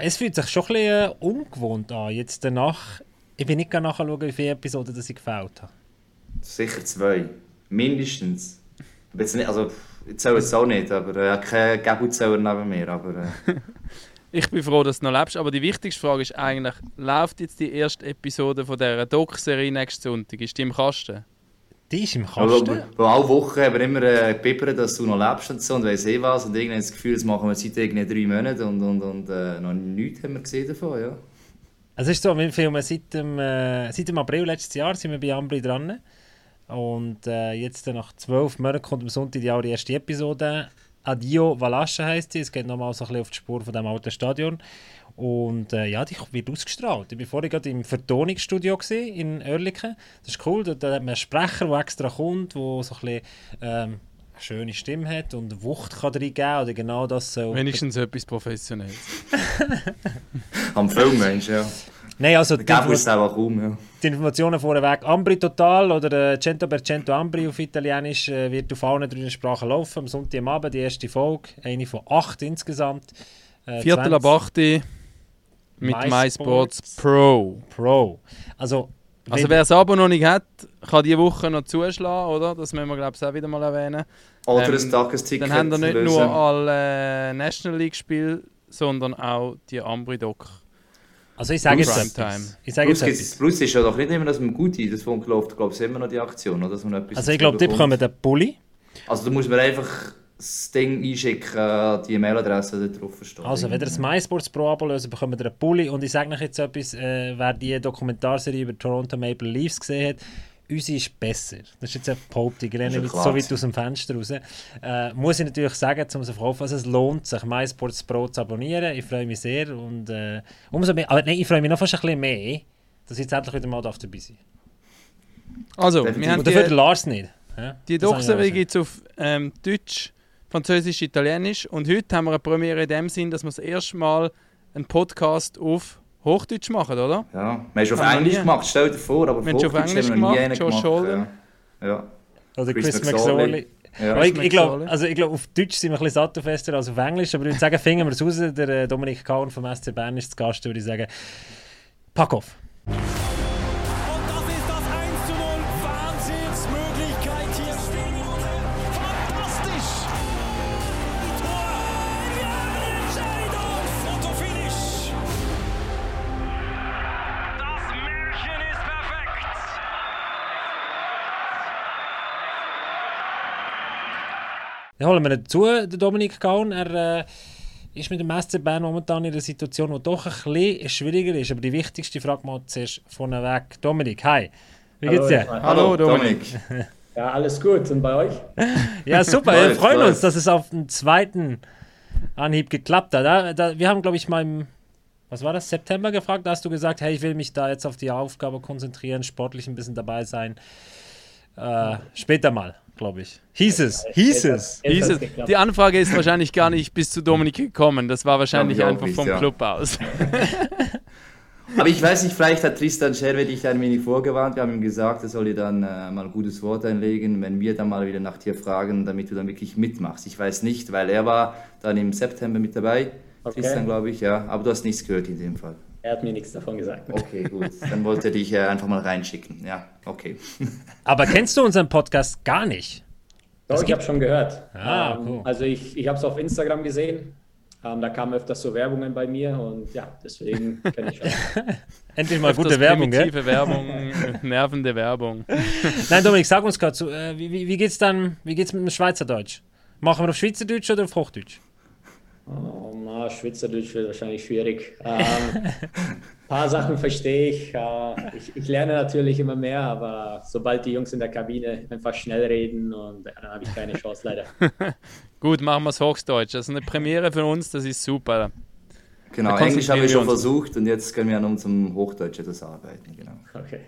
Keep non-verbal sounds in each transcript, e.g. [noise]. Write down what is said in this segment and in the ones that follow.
es fühlt sich schon ein bisschen äh, ungewohnt an. Jetzt danach, ich bin nicht nachschauen, wie viele Episoden das ich gefällt habe. Sicher zwei. Mindestens. Jetzt nicht, also, ich zähle es auch nicht, aber äh, kein Gabuzähler neben mir. Aber, äh. [laughs] ich bin froh, dass du noch lebst. Aber die wichtigste Frage ist eigentlich: Läuft jetzt die erste Episode von dieser Doc-Serie nächsten Sonntag? Ist die im Kasten? Die ist im Kasten? Aber, alle Wochen haben wir immer äh, gebibbert, dass du noch lebst und so und weiss eh was. Und irgendwann das Gefühl, das machen wir seit irgendwie drei Monaten und, und, und äh, noch nichts haben wir gesehen davon, ja. Also es ist so, wir filmen seit dem, äh, seit dem April letztes Jahr sind wir bei Ambri dran. Und äh, jetzt nach zwölf Monaten kommt am Sonntag die, die erste Episode. Adio Valasche heisst sie. Es geht nochmal so ein bisschen auf die Spur von dem alten Stadion. Und äh, ja, die wird ausgestrahlt. Ich war vorhin gerade im Vertonungsstudio in Oerlikon. Das ist cool. Da, da hat man einen Sprecher, der extra kommt, der so ein bisschen ähm, eine schöne Stimme hat und Wucht kann reingeben oder genau das so. Wenigstens etwas Professionelles. [laughs] Am Film, Mensch, ja. Nein, also die, Info um, ja. die Informationen vorweg. Ambri Total oder äh, Cento per Cento Ambri auf Italienisch äh, wird auf allen drei Sprachen laufen. Am Sonntag am Abend die erste Folge, eine von acht insgesamt. Äh, Viertel ab 8 mit MySports, My Pro. Pro. Also, also wer das Abo noch nicht hat, kann diese Woche noch zuschlagen, oder? Das müssen wir glaube ich auch wieder mal erwähnen. Oder ähm, ein Tagesticket Dann haben wir nicht lösen. nur alle National League Spiele, sondern auch die Ambri-Doc. Also ich sage jetzt etwas. Ich sage jetzt Plus ist ja doch nicht immer, dass man gut ist. Das läuft, glaube ich, immer noch die Aktion. Oder? Dass man etwas also ich glaube, die bekommen den Pulli. Also da muss man einfach das Ding einschicken, die E-Mail-Adresse da drauf verstehen. Also, wenn ihr das MySports Pro Abo löst, bekommt ihr einen Pulli. Und ich sage euch jetzt etwas, äh, wer die Dokumentarserie über Toronto Maple Leafs gesehen hat, unsere ist besser. Das ist jetzt eine Behauptung, ich renne so weit aus dem Fenster raus. Äh, muss ich natürlich sagen, um es zu verkaufen, also es lohnt sich, MySports Pro zu abonnieren. Ich freue mich sehr. Und, äh, umso mehr, aber nein, ich freue mich noch fast ein bisschen mehr, dass ich jetzt endlich wieder mal dabei sein Also, wir haben die, dafür Lars nicht. Ja? Die Doc-Serie gibt es auf ähm, Deutsch, Französisch, Italienisch. Und heute haben wir eine Premiere in dem Sinn, dass wir das erste Mal einen Podcast auf Hochdeutsch machen, oder? Ja, wir haben schon auf Englisch gemacht, stell dir vor, aber wir haben auf Englisch gemacht, Josh gemacht, Holden. Ja. ja. Oder Chris, Chris McSorley. Ja. ich, ich glaube, also glaub, auf Deutsch sind wir ein bisschen sattelfester als auf Englisch, aber ich würde sagen, finden wir es raus. Der äh, Dominik Kahn vom SC Bern ist zu Gast, würde ich sagen, pack auf. Dann holen wir dazu, den Dominik Gaun. Er äh, ist mit dem SC Bern momentan in einer Situation, die doch ein bisschen schwieriger ist. Aber die wichtigste Frage mal zuerst vorneweg. Dominik, hi. Wie geht's dir? Hallo, Hallo Dominik. [laughs] Ja, alles gut. Und bei euch? [laughs] ja, super. Wir freuen uns, dass es auf den zweiten Anhieb geklappt hat. Da, da, wir haben, glaube ich, mal im was war das, September gefragt, da hast du gesagt, hey, ich will mich da jetzt auf die Aufgabe konzentrieren, sportlich ein bisschen dabei sein. Äh, später mal glaube ich. Hieß es, hieß es. Hieß es. Die Anfrage ist wahrscheinlich gar nicht bis zu Dominik gekommen. Das war wahrscheinlich einfach vom ja. Club aus. [laughs] Aber ich weiß nicht, vielleicht hat Tristan Scherwe dich ein wenig vorgewarnt. Wir haben ihm gesagt, er soll dir dann äh, mal ein gutes Wort einlegen, wenn wir dann mal wieder nach dir fragen, damit du dann wirklich mitmachst. Ich weiß nicht, weil er war dann im September mit dabei. Okay. Tristan, glaube ich, ja. Aber du hast nichts gehört in dem Fall. Er hat mir nichts davon gesagt. Okay, gut. Dann wollte er dich äh, einfach mal reinschicken. Ja, okay. [laughs] Aber kennst du unseren Podcast gar nicht? Doch, ich habe schon gehört. Ah, ähm, cool. Also ich, ich habe es auf Instagram gesehen. Ähm, da kamen öfters so Werbungen bei mir und ja, deswegen kenne ich schon. [laughs] Endlich mal gute Werbung, gell? Werbung, [laughs] nervende Werbung. Nein, Dominik, sag uns gerade, äh, wie, wie, wie geht's dann, wie geht's mit dem Schweizerdeutsch? Machen wir auf Schweizerdeutsch oder auf Hochdeutsch? Oh, na, Schweizerdeutsch wird wahrscheinlich schwierig. Ein ähm, [laughs] paar Sachen verstehe ich. Äh, ich. ich. lerne natürlich immer mehr, aber sobald die Jungs in der Kabine einfach schnell reden, und dann habe ich keine Chance leider. [laughs] Gut, machen wir es Hochdeutsch. Das ist eine Premiere für uns, das ist super. Genau, Englisch haben wir schon versucht und jetzt können wir an unserem Hochdeutsch etwas arbeiten. Genau. Okay.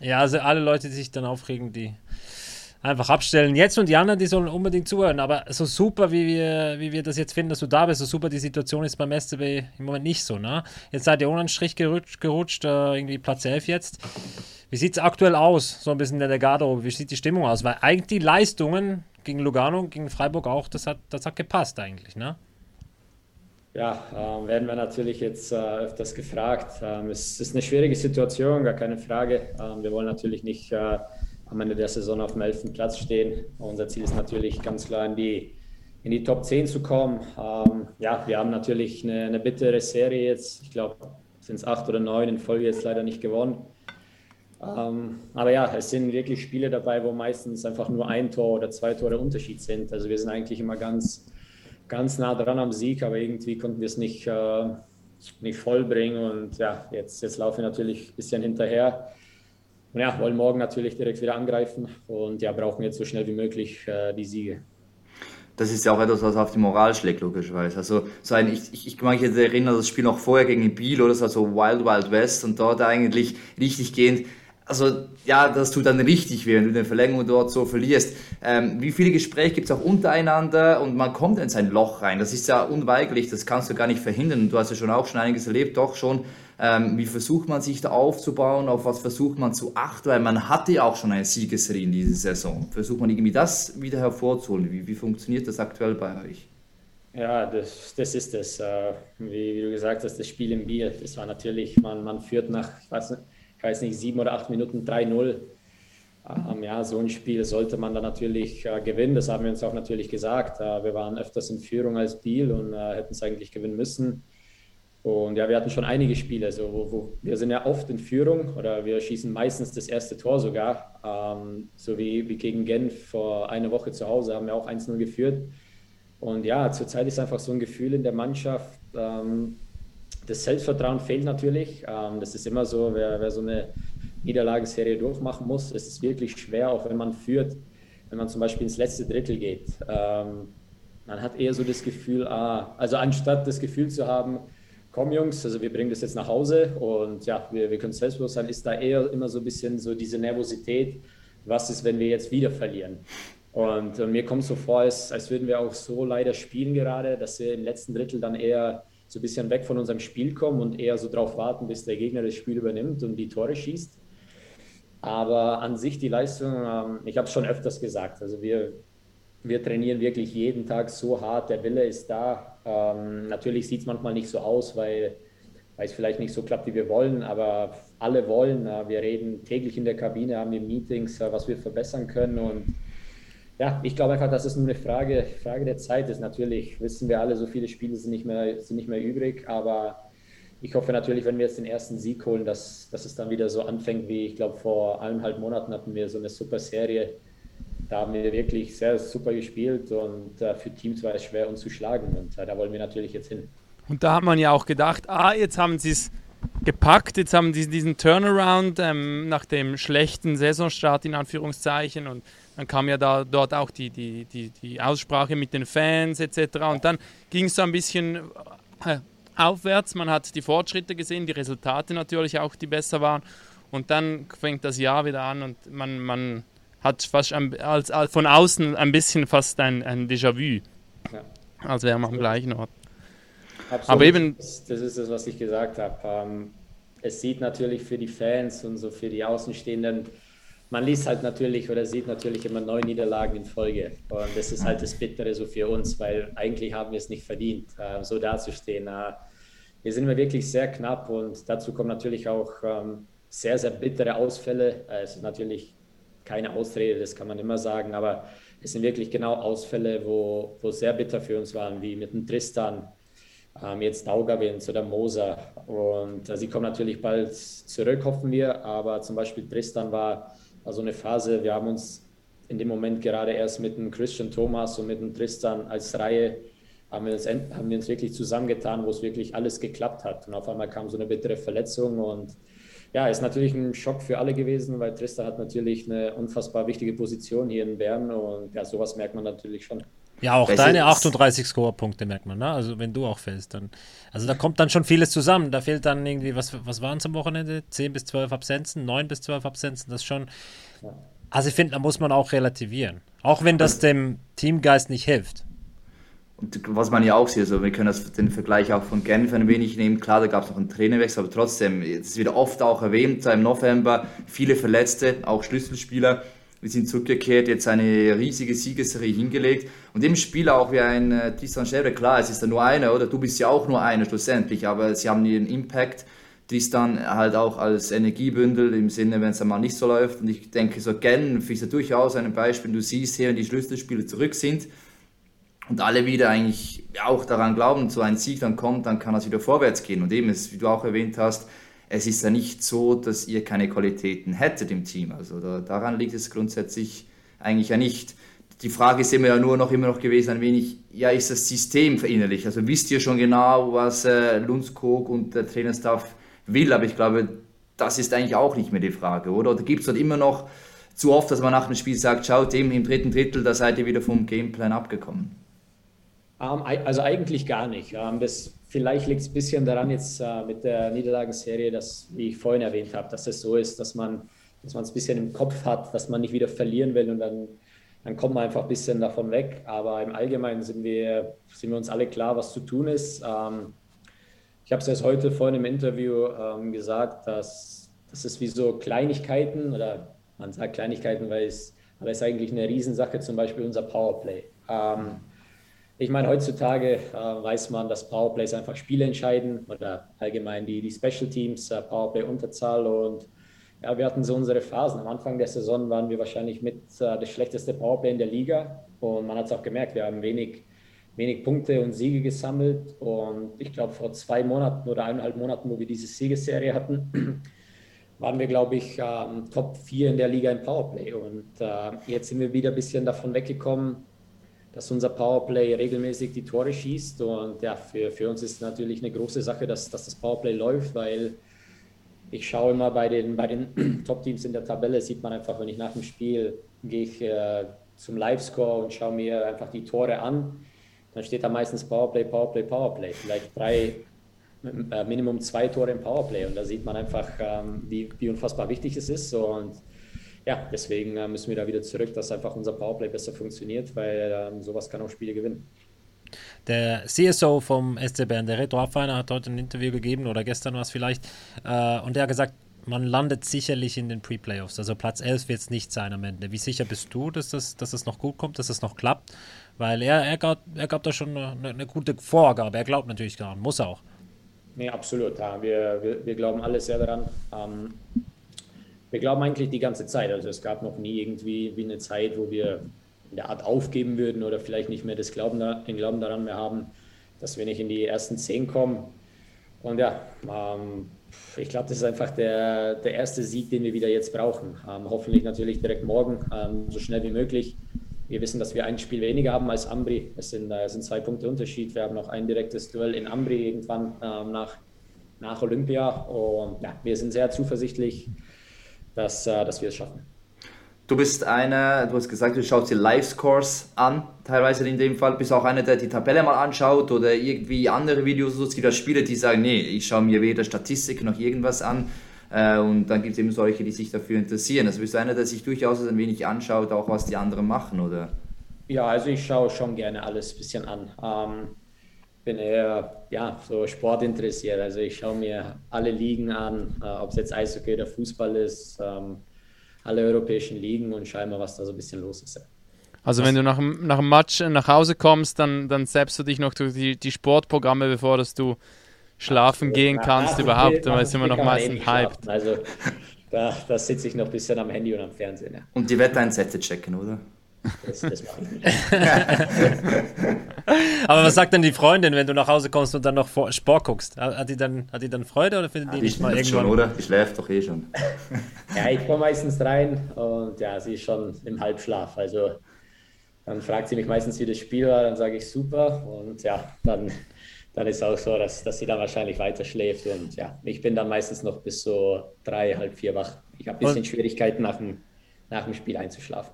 Ja, also alle Leute, die sich dann aufregen, die einfach abstellen. Jetzt und die anderen, die sollen unbedingt zuhören. Aber so super, wie wir, wie wir das jetzt finden, dass du da bist, so super die Situation ist beim SCB im Moment nicht so. Ne? Jetzt seid ihr ohne einen Strich gerutscht, gerutscht äh, irgendwie Platz 11 jetzt. Wie sieht es aktuell aus, so ein bisschen in der Garderobe? Wie sieht die Stimmung aus? Weil eigentlich die Leistungen gegen Lugano, gegen Freiburg auch, das hat, das hat gepasst eigentlich, ne? ja, äh, werden wir natürlich jetzt äh, öfters gefragt. Ähm, es ist eine schwierige Situation, gar keine Frage. Ähm, wir wollen natürlich nicht äh, am Ende der Saison auf dem 11. Platz stehen. Unser Ziel ist natürlich ganz klar in die, in die Top 10 zu kommen. Ähm, ja, wir haben natürlich eine, eine bittere Serie jetzt. Ich glaube, sind es acht oder neun in Folge jetzt leider nicht gewonnen. Ähm, aber ja, es sind wirklich Spiele dabei, wo meistens einfach nur ein Tor oder zwei Tore Unterschied sind. Also wir sind eigentlich immer ganz ganz nah dran am Sieg, aber irgendwie konnten wir es nicht, äh, nicht vollbringen. Und ja, jetzt, jetzt laufen wir natürlich ein bisschen hinterher. Und ja, wollen morgen natürlich direkt wieder angreifen und ja, brauchen jetzt so schnell wie möglich äh, die Siege. Das ist ja auch etwas, was auf die Moral schlägt, logischerweise. Also, so ein, ich, ich, ich mag mich jetzt erinnern, das Spiel noch vorher gegen Biel oder so, so Wild Wild West und dort eigentlich richtig gehend also ja, das tut dann richtig weh, wenn du eine Verlängerung dort so verlierst. Ähm, wie viele Gespräche gibt es auch untereinander und man kommt in sein Loch rein. Das ist ja unweigerlich, das kannst du gar nicht verhindern. Du hast ja schon auch schon einiges erlebt, doch schon. Ähm, wie versucht man sich da aufzubauen? Auf was versucht man zu achten? Weil man hatte ja auch schon eine Siegesserie in dieser Saison. Versucht man irgendwie das wieder hervorzuholen? Wie, wie funktioniert das aktuell bei euch? Ja, das, das ist es. Äh, wie, wie, du gesagt hast, das Spiel im Bier, das war natürlich, man, man führt nach, ich weiß nicht, weiß nicht, sieben oder acht Minuten 3-0. Ähm, ja, so ein Spiel sollte man dann natürlich äh, gewinnen. Das haben wir uns auch natürlich gesagt. Äh, wir waren öfters in Führung als Biel und äh, hätten es eigentlich gewinnen müssen. Und ja, wir hatten schon einige Spiele. So, wo, wo, wir sind ja oft in Führung oder wir schießen meistens das erste Tor sogar. Ähm, so wie, wie gegen Genf vor einer Woche zu Hause haben wir auch 1-0 geführt. Und ja, zurzeit ist einfach so ein Gefühl in der Mannschaft, ähm, das Selbstvertrauen fehlt natürlich. Ähm, das ist immer so, wer, wer so eine Niederlagenserie durchmachen muss, es ist wirklich schwer, auch wenn man führt, wenn man zum Beispiel ins letzte Drittel geht. Ähm, man hat eher so das Gefühl, ah, also anstatt das Gefühl zu haben, komm Jungs, also wir bringen das jetzt nach Hause und ja, wir, wir können selbstbewusst sein, ist da eher immer so ein bisschen so diese Nervosität, was ist, wenn wir jetzt wieder verlieren. Und äh, mir kommt so vor, als, als würden wir auch so leider spielen gerade, dass wir im letzten Drittel dann eher so ein bisschen weg von unserem Spiel kommen und eher so darauf warten, bis der Gegner das Spiel übernimmt und die Tore schießt. Aber an sich die Leistung, ähm, ich habe es schon öfters gesagt, also wir, wir trainieren wirklich jeden Tag so hart, der Wille ist da. Ähm, natürlich sieht es manchmal nicht so aus, weil, es vielleicht nicht so klappt, wie wir wollen, aber alle wollen. Äh, wir reden täglich in der Kabine, haben wir Meetings, äh, was wir verbessern können und ja, ich glaube einfach, dass es nur eine Frage, Frage der Zeit ist. Natürlich wissen wir alle, so viele Spiele sind nicht mehr, sind nicht mehr übrig, aber ich hoffe natürlich, wenn wir jetzt den ersten Sieg holen, dass, dass es dann wieder so anfängt, wie ich glaube, vor eineinhalb Monaten hatten wir so eine super Serie. Da haben wir wirklich sehr super gespielt und äh, für Teams war es schwer, uns zu schlagen. Und äh, da wollen wir natürlich jetzt hin. Und da hat man ja auch gedacht, ah, jetzt haben sie es gepackt, jetzt haben sie diesen Turnaround ähm, nach dem schlechten Saisonstart in Anführungszeichen und dann kam ja da, dort auch die, die, die, die Aussprache mit den Fans etc. Und dann ging es so ein bisschen äh, aufwärts. Man hat die Fortschritte gesehen, die Resultate natürlich auch, die besser waren. Und dann fängt das Jahr wieder an und man, man hat fast ein, als, als, von außen ein bisschen fast ein, ein Déjà-vu. Ja. Als wäre man am gleichen Ort. Absolut. Aber eben. Das ist das, was ich gesagt habe. Ähm, es sieht natürlich für die Fans und so für die Außenstehenden man liest halt natürlich oder sieht natürlich immer neun Niederlagen in Folge. Und das ist halt das Bittere so für uns, weil eigentlich haben wir es nicht verdient, äh, so dazustehen. Äh, wir sind immer wirklich sehr knapp und dazu kommen natürlich auch ähm, sehr, sehr bittere Ausfälle. Äh, es ist natürlich keine Ausrede, das kann man immer sagen, aber es sind wirklich genau Ausfälle, wo, wo sehr bitter für uns waren, wie mit dem Tristan, ähm, jetzt Daugavins oder Moser. Und äh, sie kommen natürlich bald zurück, hoffen wir, aber zum Beispiel Tristan war also eine Phase, wir haben uns in dem Moment gerade erst mit dem Christian Thomas und mit dem Tristan als Reihe haben wir, uns, haben wir uns wirklich zusammengetan, wo es wirklich alles geklappt hat. Und auf einmal kam so eine bittere Verletzung und ja, ist natürlich ein Schock für alle gewesen, weil Tristan hat natürlich eine unfassbar wichtige Position hier in Bern und ja, sowas merkt man natürlich schon. Ja, auch Welche deine 38 Score-Punkte merkt man, ne? Also wenn du auch fällst, dann. Also da kommt dann schon vieles zusammen. Da fehlt dann irgendwie, was, was waren es am Wochenende? 10 bis 12 Absenzen, 9 bis 12 Absenzen, das schon. Also ich finde, da muss man auch relativieren. Auch wenn das dem Teamgeist nicht hilft. Was man ja auch sieht, also wir können das, den Vergleich auch von Genf ein wenig nehmen. Klar, da gab es noch einen Trainerwechsel, aber trotzdem, jetzt wird oft auch erwähnt, im November viele Verletzte, auch Schlüsselspieler Wir sind zurückgekehrt, jetzt eine riesige Siegesserie hingelegt. Und im Spiel auch wie ein äh, Tristan Scherer, klar, es ist da nur einer, oder? Du bist ja auch nur einer schlussendlich, aber sie haben ihren Impact. Tristan halt auch als Energiebündel im Sinne, wenn es einmal nicht so läuft. Und ich denke, so Genf ist ja durchaus ein Beispiel. Du siehst hier, wenn die Schlüsselspiele zurück sind und alle wieder eigentlich auch daran glauben, so ein Sieg dann kommt, dann kann das wieder vorwärts gehen. Und eben, wie du auch erwähnt hast, es ist ja nicht so, dass ihr keine Qualitäten hättet im Team. Also da, daran liegt es grundsätzlich eigentlich ja nicht. Die Frage ist immer ja nur noch immer noch gewesen, ein wenig, ja, ist das System verinnerlicht? Also wisst ihr schon genau, was äh, Lundskog und der Trainerstaff will, aber ich glaube, das ist eigentlich auch nicht mehr die Frage, oder? Oder gibt es dort immer noch zu oft, dass man nach dem Spiel sagt, schaut eben im dritten Drittel, da seid ihr wieder vom Gameplan abgekommen? Ähm, also eigentlich gar nicht. Ähm, das Vielleicht liegt es ein bisschen daran jetzt äh, mit der Niederlagenserie, dass, wie ich vorhin erwähnt habe, dass es so ist, dass man dass es ein bisschen im Kopf hat, dass man nicht wieder verlieren will und dann, dann kommt man einfach ein bisschen davon weg. Aber im Allgemeinen sind wir, sind wir uns alle klar, was zu tun ist. Ähm, ich habe es erst heute vorhin im Interview gesagt, dass das ist wie so Kleinigkeiten oder man sagt Kleinigkeiten, weil es, aber es ist eigentlich eine Riesensache, zum Beispiel unser Powerplay. Ähm, ich meine, heutzutage äh, weiß man, dass Powerplays einfach Spiele entscheiden oder allgemein die, die Special Teams, äh, Powerplay Unterzahl und ja, wir hatten so unsere Phasen. Am Anfang der Saison waren wir wahrscheinlich mit äh, das schlechteste Powerplay in der Liga. Und man hat es auch gemerkt, wir haben wenig, wenig Punkte und Siege gesammelt. Und ich glaube vor zwei Monaten oder eineinhalb Monaten, wo wir diese Siegesserie hatten, [clears throat] waren wir, glaube ich, ähm, Top 4 in der Liga im Powerplay. Und äh, jetzt sind wir wieder ein bisschen davon weggekommen, dass unser Powerplay regelmäßig die Tore schießt. Und ja, für, für uns ist natürlich eine große Sache, dass, dass das Powerplay läuft, weil ich schaue immer bei den, bei den [clears throat] Top-Teams in der Tabelle, sieht man einfach, wenn ich nach dem Spiel gehe ich äh, zum Live-Score und schaue mir einfach die Tore an, dann steht da meistens Powerplay, Powerplay, Powerplay. Vielleicht drei, äh, Minimum zwei Tore im Powerplay. Und da sieht man einfach, ähm, wie, wie unfassbar wichtig es ist. Und ja, deswegen äh, müssen wir da wieder zurück, dass einfach unser Powerplay besser funktioniert, weil ähm, sowas kann auch Spiele gewinnen. Der CSO vom SC Bern, der Reto Affeiner, hat heute ein Interview gegeben oder gestern war es vielleicht äh, und der hat gesagt, man landet sicherlich in den Pre-Playoffs. Also Platz 11 wird es nicht sein am Ende. Wie sicher bist du, dass das, dass das noch gut kommt, dass das noch klappt? Weil er, er, gab, er gab da schon eine, eine gute Vorgabe. Er glaubt natürlich daran, muss auch. Nee, absolut. Ja. Wir, wir, wir glauben alle sehr daran. Ähm, wir glauben eigentlich die ganze Zeit. Also es gab noch nie irgendwie wie eine Zeit, wo wir in der Art aufgeben würden oder vielleicht nicht mehr das Glauben, den Glauben daran mehr haben, dass wir nicht in die ersten zehn kommen. Und ja, ähm, ich glaube, das ist einfach der, der erste Sieg, den wir wieder jetzt brauchen. Ähm, hoffentlich natürlich direkt morgen, ähm, so schnell wie möglich. Wir wissen, dass wir ein Spiel weniger haben als Ambri. Es sind, äh, sind zwei Punkte Unterschied. Wir haben noch ein direktes Duell in Ambri irgendwann ähm, nach, nach Olympia. Und ja, wir sind sehr zuversichtlich, dass, äh, dass wir es schaffen. Du bist einer, du hast gesagt, du schaust dir Live-Scores an, teilweise in dem Fall. Bist auch einer, der die Tabelle mal anschaut oder irgendwie andere Videos. Es gibt ja Spieler, die sagen, nee, ich schaue mir weder Statistik noch irgendwas an. Äh, und dann gibt es eben solche, die sich dafür interessieren. Also bist du einer, der sich durchaus ein wenig anschaut, auch was die anderen machen, oder? Ja, also ich schaue schon gerne alles ein bisschen an. Ähm, bin eher ja, so sportinteressiert. Also ich schaue mir alle Ligen an, äh, ob es jetzt Eishockey oder Fußball ist, ähm, alle europäischen Ligen und schaue mal, was da so ein bisschen los ist. Also wenn du nach, nach dem Match nach Hause kommst, dann, dann selbst du dich noch durch die, die Sportprogramme, bevor dass du schlafen Absolut. gehen kannst nach, überhaupt, dann sind wir noch meistens hyped. Also da, da sitze ich noch ein bisschen am Handy und am Fernsehen. Ja. Und die Wettereinsätze checken, oder? Das, das mache ich nicht. [laughs] Aber was sagt denn die Freundin, wenn du nach Hause kommst und dann noch Sport guckst? Hat die dann, hat die dann Freude oder findet die nicht mal irgendwann? schon, oder? Ich schläft doch eh schon. ja, ich komme meistens rein und ja, sie ist schon im Halbschlaf. Also dann fragt sie mich meistens, wie das Spiel war, dann sage ich super und ja, dann, dann ist auch so, dass, dass sie dann wahrscheinlich weiter schläft und ja, ich bin dann meistens noch bis so drei, halb vier wach. Ich habe ein bisschen und? Schwierigkeiten nach dem, nach dem Spiel einzuschlafen.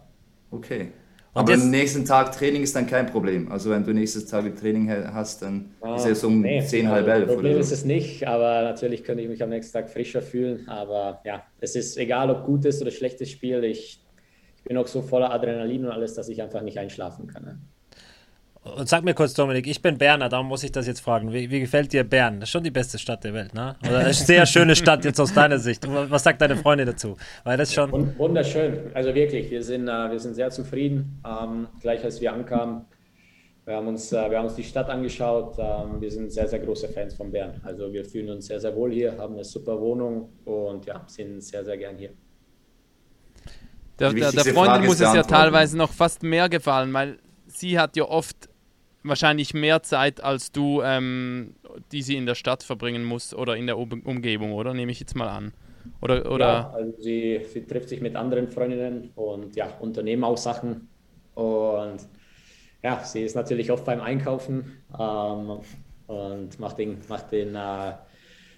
Okay. Aber am nächsten Tag Training ist dann kein Problem. Also wenn du nächstes Tag Training hast, dann ah, ist es um nee, 10, halb elf. Problem so. ist es nicht, aber natürlich könnte ich mich am nächsten Tag frischer fühlen. Aber ja, es ist egal, ob gutes oder schlechtes Spiel. Ich, ich bin auch so voller Adrenalin und alles, dass ich einfach nicht einschlafen kann. Ne? Und sag mir kurz, Dominik, ich bin Berner, darum muss ich das jetzt fragen. Wie, wie, gefällt dir Bern? Das ist schon die beste Stadt der Welt, ne? Oder eine [laughs] sehr schöne Stadt jetzt aus deiner Sicht. Was sagt deine Freundin dazu? Weil das schon. Wunderschön, also wirklich, wir sind, äh, wir sind sehr zufrieden. Ähm, gleich als wir ankamen, wir haben uns, äh, wir haben uns die Stadt angeschaut. Ähm, wir sind sehr, sehr große Fans von Bern. Also wir fühlen uns sehr, sehr wohl hier, haben eine super Wohnung und ja, sind sehr, sehr gern hier. Der, der, der Freundin muss es ja teilweise noch fast mehr gefallen, weil sie hat ja oft wahrscheinlich mehr Zeit als du, ähm, die sie in der Stadt verbringen muss oder in der um Umgebung, oder? Nehme ich jetzt mal an. Oder, oder? Ja, also sie, sie trifft sich mit anderen Freundinnen und ja, unternehmen auch Sachen. Und ja, sie ist natürlich oft beim Einkaufen ähm, und macht den, macht den äh,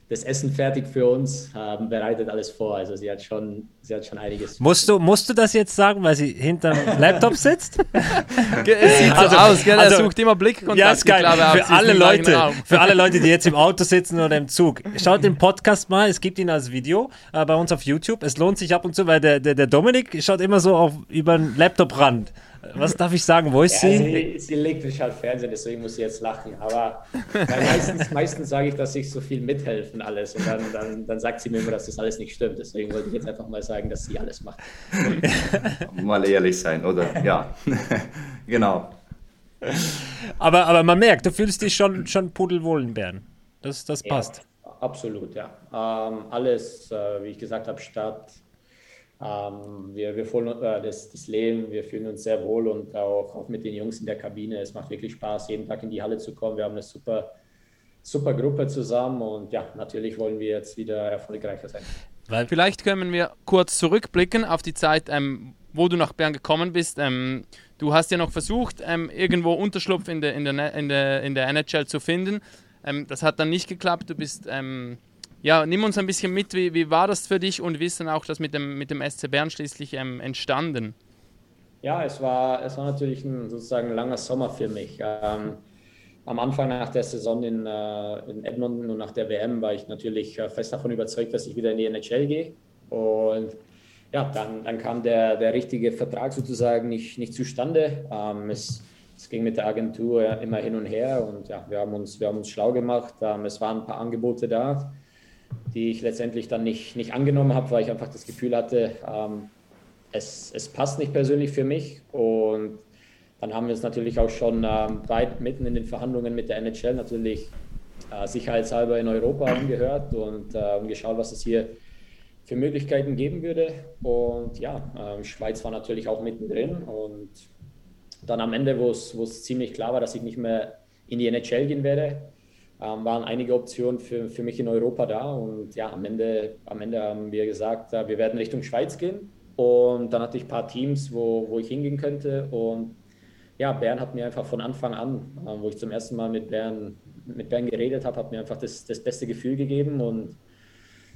das Essen fertig für uns, ähm, bereitet alles vor. Also sie hat schon, sie hat schon einiges. Musst du, musst du das jetzt sagen, weil sie hinterm [laughs] Laptop sitzt? [laughs] es [laughs] sieht so also, aus, gell? Also, er sucht immer Blickkontakt. Ja, ist geil. Für alle, Leute, für alle Leute, die jetzt im Auto sitzen oder im Zug, schaut den Podcast mal, es gibt ihn als Video äh, bei uns auf YouTube. Es lohnt sich ab und zu, weil der, der, der Dominik schaut immer so auf, über den Laptop-Rand. Was darf ich sagen? Wo ist ja, sie? sie? Sie legt sich halt Fernsehen, deswegen muss sie jetzt lachen. Aber meistens, meistens sage ich, dass ich so viel mithelfen alles. Und dann, dann, dann sagt sie mir immer, dass das alles nicht stimmt. Deswegen wollte ich jetzt einfach mal sagen, dass sie alles macht. [laughs] mal ehrlich sein, oder? Ja, [laughs] genau. Aber, aber man merkt, du fühlst dich schon, schon pudelwohl in Bern. Das, das passt. Ja, absolut, ja. Ähm, alles, äh, wie ich gesagt habe, Stadt, ähm, wir, wir fühlen äh, das, das Leben, wir fühlen uns sehr wohl und auch, auch mit den Jungs in der Kabine. Es macht wirklich Spaß, jeden Tag in die Halle zu kommen. Wir haben eine super, super Gruppe zusammen und ja, natürlich wollen wir jetzt wieder erfolgreicher sein. Weil Vielleicht können wir kurz zurückblicken auf die Zeit, ähm, wo du nach Bern gekommen bist. Ähm, du hast ja noch versucht, ähm, irgendwo Unterschlupf in der, in, der, in, der, in der NHL zu finden. Ähm, das hat dann nicht geklappt. Du bist ähm, ja, nimm uns ein bisschen mit, wie, wie war das für dich und wie ist dann auch das mit dem, mit dem SC Bern schließlich ähm, entstanden? Ja, es war, es war natürlich ein sozusagen langer Sommer für mich. Ähm, am Anfang nach der Saison in, äh, in Edmonton und nach der WM war ich natürlich äh, fest davon überzeugt, dass ich wieder in die NHL gehe. Und ja, dann, dann kam der, der richtige Vertrag sozusagen nicht, nicht zustande. Ähm, es, es ging mit der Agentur immer hin und her und ja, wir haben uns, wir haben uns schlau gemacht. Ähm, es waren ein paar Angebote da die ich letztendlich dann nicht, nicht angenommen habe, weil ich einfach das Gefühl hatte, ähm, es, es passt nicht persönlich für mich. Und dann haben wir es natürlich auch schon ähm, weit mitten in den Verhandlungen mit der NHL natürlich äh, sicherheitshalber in Europa angehört und äh, geschaut, was es hier für Möglichkeiten geben würde. Und ja, äh, Schweiz war natürlich auch mittendrin. Und dann am Ende, wo es ziemlich klar war, dass ich nicht mehr in die NHL gehen werde, ähm, waren einige Optionen für, für mich in Europa da. Und ja, am Ende, am Ende haben wir gesagt, äh, wir werden Richtung Schweiz gehen. Und dann hatte ich ein paar Teams, wo, wo ich hingehen könnte. Und ja, Bern hat mir einfach von Anfang an, äh, wo ich zum ersten Mal mit Bern, mit Bern geredet habe, hat mir einfach das, das beste Gefühl gegeben. Und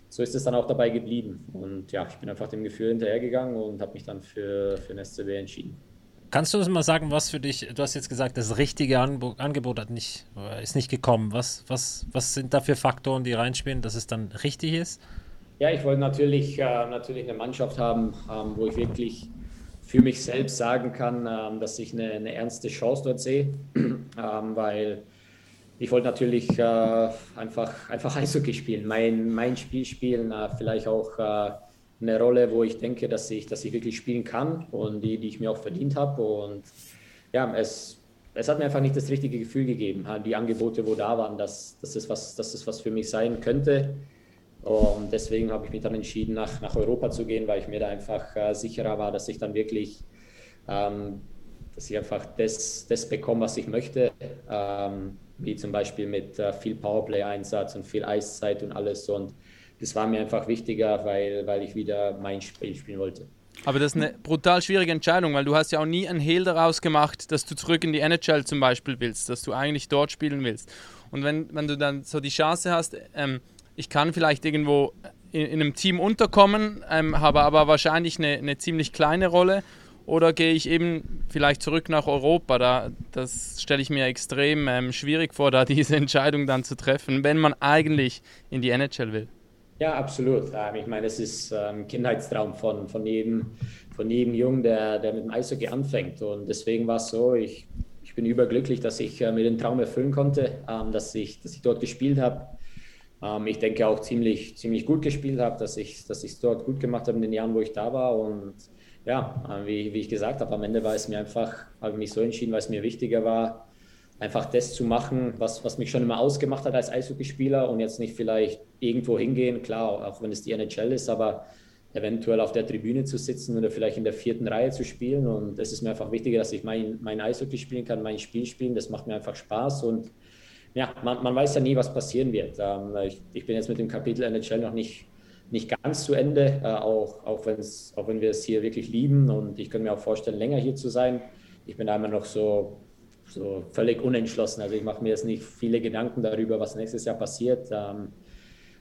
so ist es dann auch dabei geblieben. Und ja, ich bin einfach dem Gefühl hinterhergegangen und habe mich dann für, für den SCB entschieden. Kannst du uns mal sagen, was für dich, du hast jetzt gesagt, das richtige Angebot hat nicht, ist nicht gekommen. Was, was, was sind da für Faktoren, die reinspielen, dass es dann richtig ist? Ja, ich wollte natürlich, äh, natürlich eine Mannschaft haben, ähm, wo ich wirklich für mich selbst sagen kann, ähm, dass ich eine, eine, ernste Chance dort sehe, [clears throat] ähm, weil ich wollte natürlich äh, einfach, einfach Eishockey spielen, mein, mein Spiel spielen, äh, vielleicht auch äh, eine Rolle, wo ich denke, dass ich, dass ich wirklich spielen kann und die, die ich mir auch verdient habe. Und ja, es, es hat mir einfach nicht das richtige Gefühl gegeben. Die Angebote, wo da waren, dass, dass, das, was, dass das was für mich sein könnte. Und deswegen habe ich mich dann entschieden, nach, nach Europa zu gehen, weil ich mir da einfach äh, sicherer war, dass ich dann wirklich, ähm, dass ich einfach das, das bekomme, was ich möchte. Ähm, wie zum Beispiel mit äh, viel Powerplay-Einsatz und viel Eiszeit und alles. Und das war mir einfach wichtiger, weil, weil ich wieder mein Spiel spielen wollte. Aber das ist eine brutal schwierige Entscheidung, weil du hast ja auch nie ein Hehl daraus gemacht, dass du zurück in die NHL zum Beispiel willst, dass du eigentlich dort spielen willst. Und wenn, wenn du dann so die Chance hast, ähm, ich kann vielleicht irgendwo in, in einem Team unterkommen, ähm, habe aber wahrscheinlich eine, eine ziemlich kleine Rolle, oder gehe ich eben vielleicht zurück nach Europa? Da, das stelle ich mir extrem ähm, schwierig vor, da [laughs] diese Entscheidung dann zu treffen, wenn man eigentlich in die NHL will. Ja, absolut. Ich meine, es ist ein ähm, Kindheitstraum von, von, jedem, von jedem Jungen, der, der mit dem Eishockey anfängt. Und deswegen war es so, ich, ich bin überglücklich, dass ich äh, mir den Traum erfüllen konnte, ähm, dass, ich, dass ich dort gespielt habe. Ähm, ich denke auch ziemlich, ziemlich gut gespielt habe, dass ich es dass dort gut gemacht habe in den Jahren, wo ich da war. Und ja, äh, wie, wie ich gesagt habe, am Ende war es mir einfach, habe ich mich so entschieden, weil es mir wichtiger war, einfach das zu machen, was, was mich schon immer ausgemacht hat als Eishockeyspieler und jetzt nicht vielleicht irgendwo hingehen, klar, auch wenn es die NHL ist, aber eventuell auf der Tribüne zu sitzen oder vielleicht in der vierten Reihe zu spielen. Und es ist mir einfach wichtiger, dass ich mein, mein Eishockey spielen kann, mein Spiel spielen. Das macht mir einfach Spaß und ja, man, man weiß ja nie, was passieren wird. Ähm, ich, ich, bin jetzt mit dem Kapitel NHL noch nicht, nicht ganz zu Ende, äh, auch, auch, auch wenn wir es hier wirklich lieben und ich könnte mir auch vorstellen, länger hier zu sein. Ich bin da immer noch so, so völlig unentschlossen. Also ich mache mir jetzt nicht viele Gedanken darüber, was nächstes Jahr passiert. Ähm,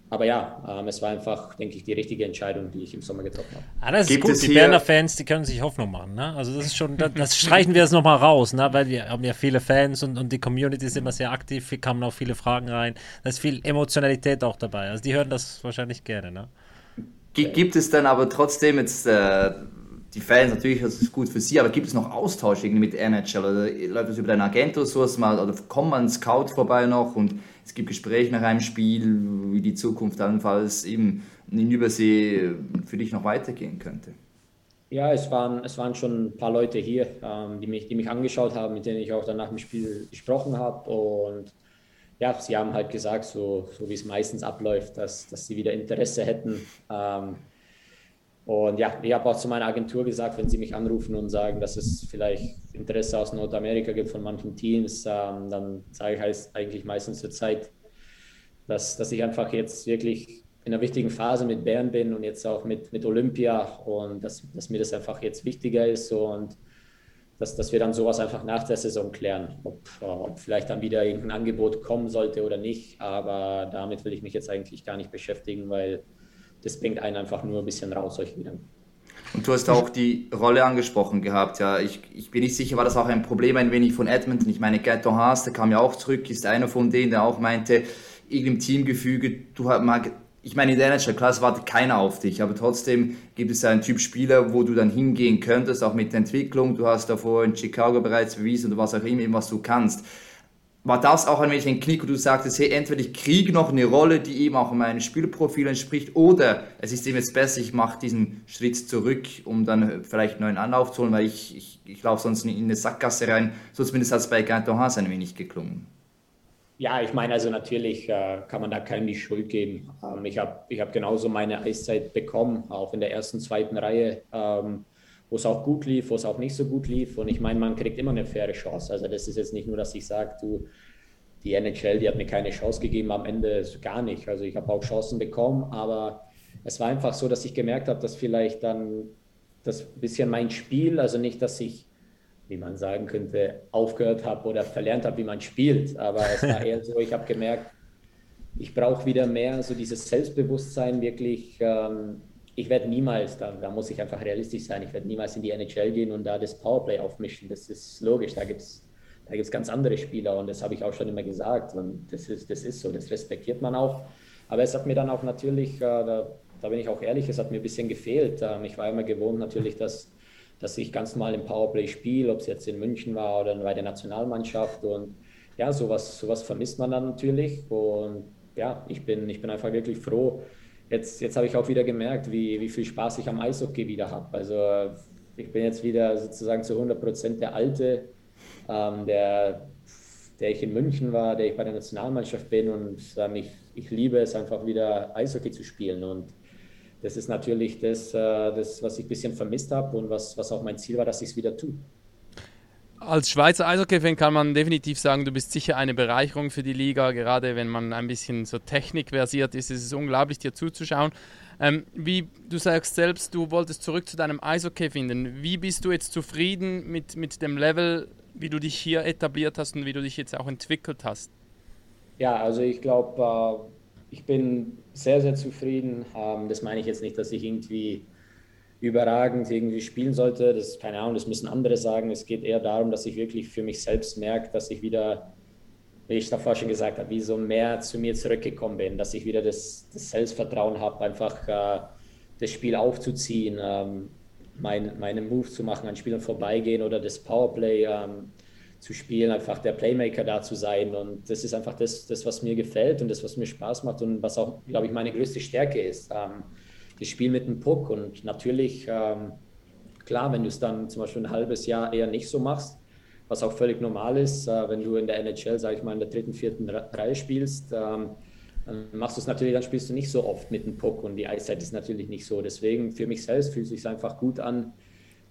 aber ja, ähm, es war einfach, denke ich, die richtige Entscheidung, die ich im Sommer getroffen habe. Ah, das ist Gibt gut. Die Berner Fans, die können sich Hoffnung machen. Ne? Also das ist schon, das, das [laughs] streichen wir jetzt nochmal raus, ne? weil wir haben ja viele Fans und, und die Community ist immer sehr aktiv. Hier kamen auch viele Fragen rein. Da ist viel Emotionalität auch dabei. Also die hören das wahrscheinlich gerne. Ne? Gibt es dann aber trotzdem jetzt äh, die Fans, natürlich das ist gut für sie, aber gibt es noch Austausch irgendwie mit NHL oder läuft das über deinen Agent oder sowas mal oder kommt man Scout vorbei noch und es gibt Gespräche nach einem Spiel, wie die Zukunft allenfalls eben in Übersee für dich noch weitergehen könnte? Ja, es waren, es waren schon ein paar Leute hier, ähm, die, mich, die mich angeschaut haben, mit denen ich auch dann nach dem Spiel gesprochen habe. Und ja, sie haben halt gesagt, so, so wie es meistens abläuft, dass, dass sie wieder Interesse hätten. Ähm, und ja, ich habe auch zu meiner Agentur gesagt, wenn sie mich anrufen und sagen, dass es vielleicht Interesse aus Nordamerika gibt von manchen Teams, ähm, dann sage ich halt eigentlich meistens zur Zeit, dass, dass ich einfach jetzt wirklich in einer wichtigen Phase mit Bern bin und jetzt auch mit, mit Olympia und dass, dass mir das einfach jetzt wichtiger ist und dass, dass wir dann sowas einfach nach der Saison klären, ob, ob vielleicht dann wieder irgendein Angebot kommen sollte oder nicht. Aber damit will ich mich jetzt eigentlich gar nicht beschäftigen, weil das bringt einen einfach nur ein bisschen raus, solche Gedanken. Und du hast auch die Rolle angesprochen gehabt, ja. Ich, ich bin nicht sicher, war das auch ein Problem ein wenig von Edmonton? Ich meine, Gaetan Haas, der kam ja auch zurück, ist einer von denen, der auch meinte, irgendeinem Teamgefüge, du hast mal, ich meine, in der NHL, klar, es wartet keiner auf dich, aber trotzdem gibt es einen Typ Spieler, wo du dann hingehen könntest, auch mit der Entwicklung. Du hast davor in Chicago bereits bewiesen oder was auch immer, was du kannst war das auch ein wenig ein Knick, wo du sagtest, hey, entweder ich kriege noch eine Rolle, die eben auch meinem Spielprofil entspricht, oder es ist eben jetzt besser, ich mache diesen Schritt zurück, um dann vielleicht einen neuen Anlauf zu holen, weil ich, ich, ich laufe sonst in eine Sackgasse rein. So zumindest hat es bei Ganton Haas ein wenig geklungen. Ja, ich meine, also natürlich äh, kann man da keinem die Schuld geben. Ähm, ich habe ich hab genauso meine Eiszeit bekommen, auch in der ersten, zweiten Reihe. Ähm, wo es auch gut lief, wo es auch nicht so gut lief. Und ich meine, man kriegt immer eine faire Chance. Also das ist jetzt nicht nur, dass ich sage, du, die NHL, die hat mir keine Chance gegeben, am Ende gar nicht. Also ich habe auch Chancen bekommen, aber es war einfach so, dass ich gemerkt habe, dass vielleicht dann das bisschen mein Spiel, also nicht, dass ich, wie man sagen könnte, aufgehört habe oder verlernt habe, wie man spielt, aber es war eher so, ich habe gemerkt, ich brauche wieder mehr so dieses Selbstbewusstsein, wirklich ähm, ich werde niemals, da, da, muss ich einfach realistisch sein, ich werde niemals in die NHL gehen und da das Powerplay aufmischen. Das ist logisch, da gibt es da gibt's ganz andere Spieler und das habe ich auch schon immer gesagt und das ist, das ist so, das respektiert man auch. Aber es hat mir dann auch natürlich, äh, da, da, bin ich auch ehrlich, es hat mir ein bisschen gefehlt. Ähm, ich war immer gewohnt natürlich, dass, dass ich ganz normal im Powerplay spiele, ob es jetzt in München war oder bei der Nationalmannschaft und ja, sowas, sowas vermisst man dann natürlich und ja, ich bin, ich bin einfach wirklich froh, jetzt, jetzt habe ich auch wieder gemerkt, wie, wie viel Spaß ich am Eishockey wieder habe. Also ich bin jetzt wieder sozusagen zu 100 Prozent der Alte, ähm, der, der ich in München war, der ich bei der Nationalmannschaft bin und ähm, ich, ich liebe es einfach wieder Eishockey zu spielen und das ist natürlich das, äh, das was ich ein bisschen vermisst habe und was, was auch mein Ziel war, dass ich es wieder tue als Schweizer Eishockey-Fan kann man definitiv sagen, du bist sicher eine Bereicherung für die Liga. Gerade wenn man ein bisschen so technikversiert ist, ist es unglaublich, dir zuzuschauen. Ähm, wie du sagst selbst, du wolltest zurück zu deinem Eishockey finden. Wie bist du jetzt zufrieden mit, mit dem Level, wie du dich hier etabliert hast und wie du dich jetzt auch entwickelt hast? Ja, also ich glaube, äh, ich bin sehr, sehr zufrieden. Ähm, das meine ich jetzt nicht, dass ich irgendwie überragend irgendwie spielen sollte. Das keine Ahnung, das müssen andere sagen. Es geht eher darum, dass ich wirklich für mich selbst merke, dass ich wieder, wie ich davor schon gesagt habe, wie so mehr zu mir zurückgekommen bin, dass ich wieder das, das Selbstvertrauen habe, einfach äh, das Spiel aufzuziehen, ähm, mein, meine Move zu machen, an Spielern vorbeigehen oder das Powerplay ähm, zu spielen, einfach der Playmaker da zu sein. Und das ist einfach das, das, was mir gefällt und das, was mir Spaß macht und was auch, glaube ich, meine größte Stärke ist. Ähm, das Spiel mit dem Puck. Und natürlich, ähm, klar, wenn du es dann zum Beispiel ein halbes Jahr eher nicht so machst, was auch völlig normal ist, äh, wenn du in der NHL, sage ich mal, in der dritten, vierten Reihe spielst, ähm, dann machst du es natürlich, dann spielst du nicht so oft mit dem Puck und die Eiszeit ist natürlich nicht so. Deswegen für mich selbst fühlt es sich einfach gut an,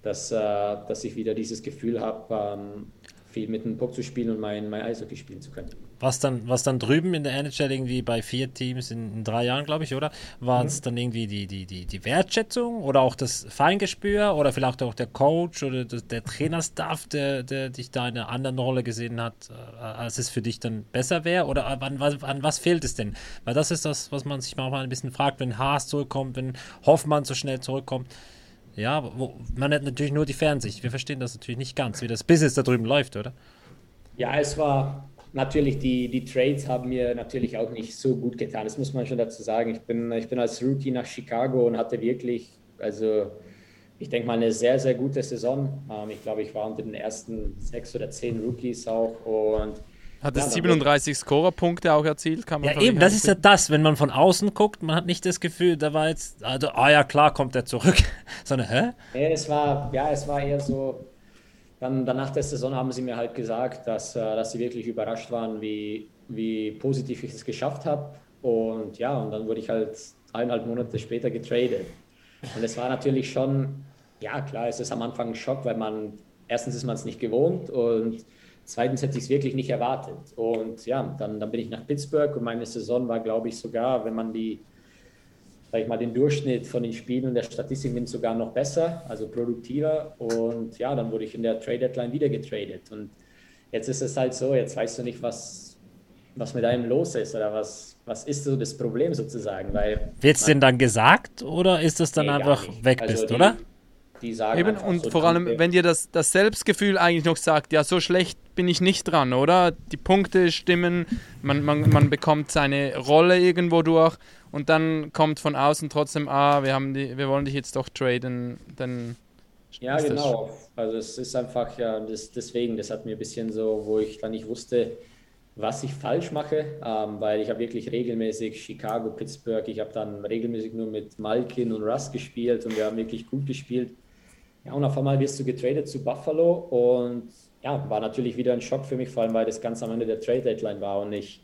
dass, äh, dass ich wieder dieses Gefühl habe, ähm, viel mit dem Puck zu spielen und mein, mein Eishockey spielen zu können. Was dann, was dann drüben in der NHL irgendwie bei vier Teams in, in drei Jahren, glaube ich, oder? War es mhm. dann irgendwie die, die, die, die Wertschätzung oder auch das Feingespür oder vielleicht auch der Coach oder das, der Trainerstaff, der, der dich da in einer anderen Rolle gesehen hat, äh, als es für dich dann besser wäre? Oder an, an was fehlt es denn? Weil das ist das, was man sich manchmal ein bisschen fragt, wenn Haas zurückkommt, wenn Hoffmann so schnell zurückkommt. Ja, wo, man hat natürlich nur die Fernsicht. Wir verstehen das natürlich nicht ganz, wie das Business da drüben läuft, oder? Ja, es war natürlich, die, die Trades haben mir natürlich auch nicht so gut getan. Das muss man schon dazu sagen. Ich bin, ich bin als Rookie nach Chicago und hatte wirklich, also ich denke mal, eine sehr, sehr gute Saison. Ähm, ich glaube, ich war unter den ersten sechs oder zehn Rookies auch und hat es ja, 37 Scorerpunkte auch erzielt, kann man Ja, eben, das ist ja das, wenn man von außen guckt, man hat nicht das Gefühl, da war jetzt, also, ah ja, klar, kommt er zurück. [laughs] Sondern, hä? Ja, es war, ja, es war eher so, dann danach der Saison haben sie mir halt gesagt, dass, äh, dass sie wirklich überrascht waren, wie, wie positiv ich es geschafft habe. Und ja, und dann wurde ich halt eineinhalb Monate später getradet. Und es war natürlich schon, ja klar, es ist am Anfang ein Schock, weil man, erstens ist man es nicht gewohnt und Zweitens hätte ich es wirklich nicht erwartet. Und ja, dann, dann bin ich nach Pittsburgh und meine Saison war, glaube ich, sogar, wenn man die, sag ich mal, den Durchschnitt von den Spielen und der Statistik nimmt, sogar noch besser, also produktiver. Und ja, dann wurde ich in der Trade Deadline wieder getradet. Und jetzt ist es halt so, jetzt weißt du nicht, was, was mit einem los ist oder was, was ist so das Problem sozusagen. Wird es denn dann gesagt oder ist es dann nee, einfach weg also bist, die, oder? die sagen. Eben, und so vor allem, wenn dir das, das Selbstgefühl eigentlich noch sagt, ja, so schlecht bin ich nicht dran, oder? Die Punkte stimmen, man, man, man bekommt seine Rolle irgendwo durch und dann kommt von außen trotzdem, ah, wir, haben die, wir wollen dich jetzt doch traden, dann. Ja, genau. Also es ist einfach, ja, das, deswegen, das hat mir ein bisschen so, wo ich dann nicht wusste, was ich falsch mache, ähm, weil ich habe wirklich regelmäßig Chicago, Pittsburgh, ich habe dann regelmäßig nur mit Malkin und Russ gespielt und wir haben wirklich gut gespielt. Ja, und auf einmal wirst du getradet zu Buffalo und ja, war natürlich wieder ein Schock für mich, vor allem weil das ganz am Ende der Trade Deadline war und ich,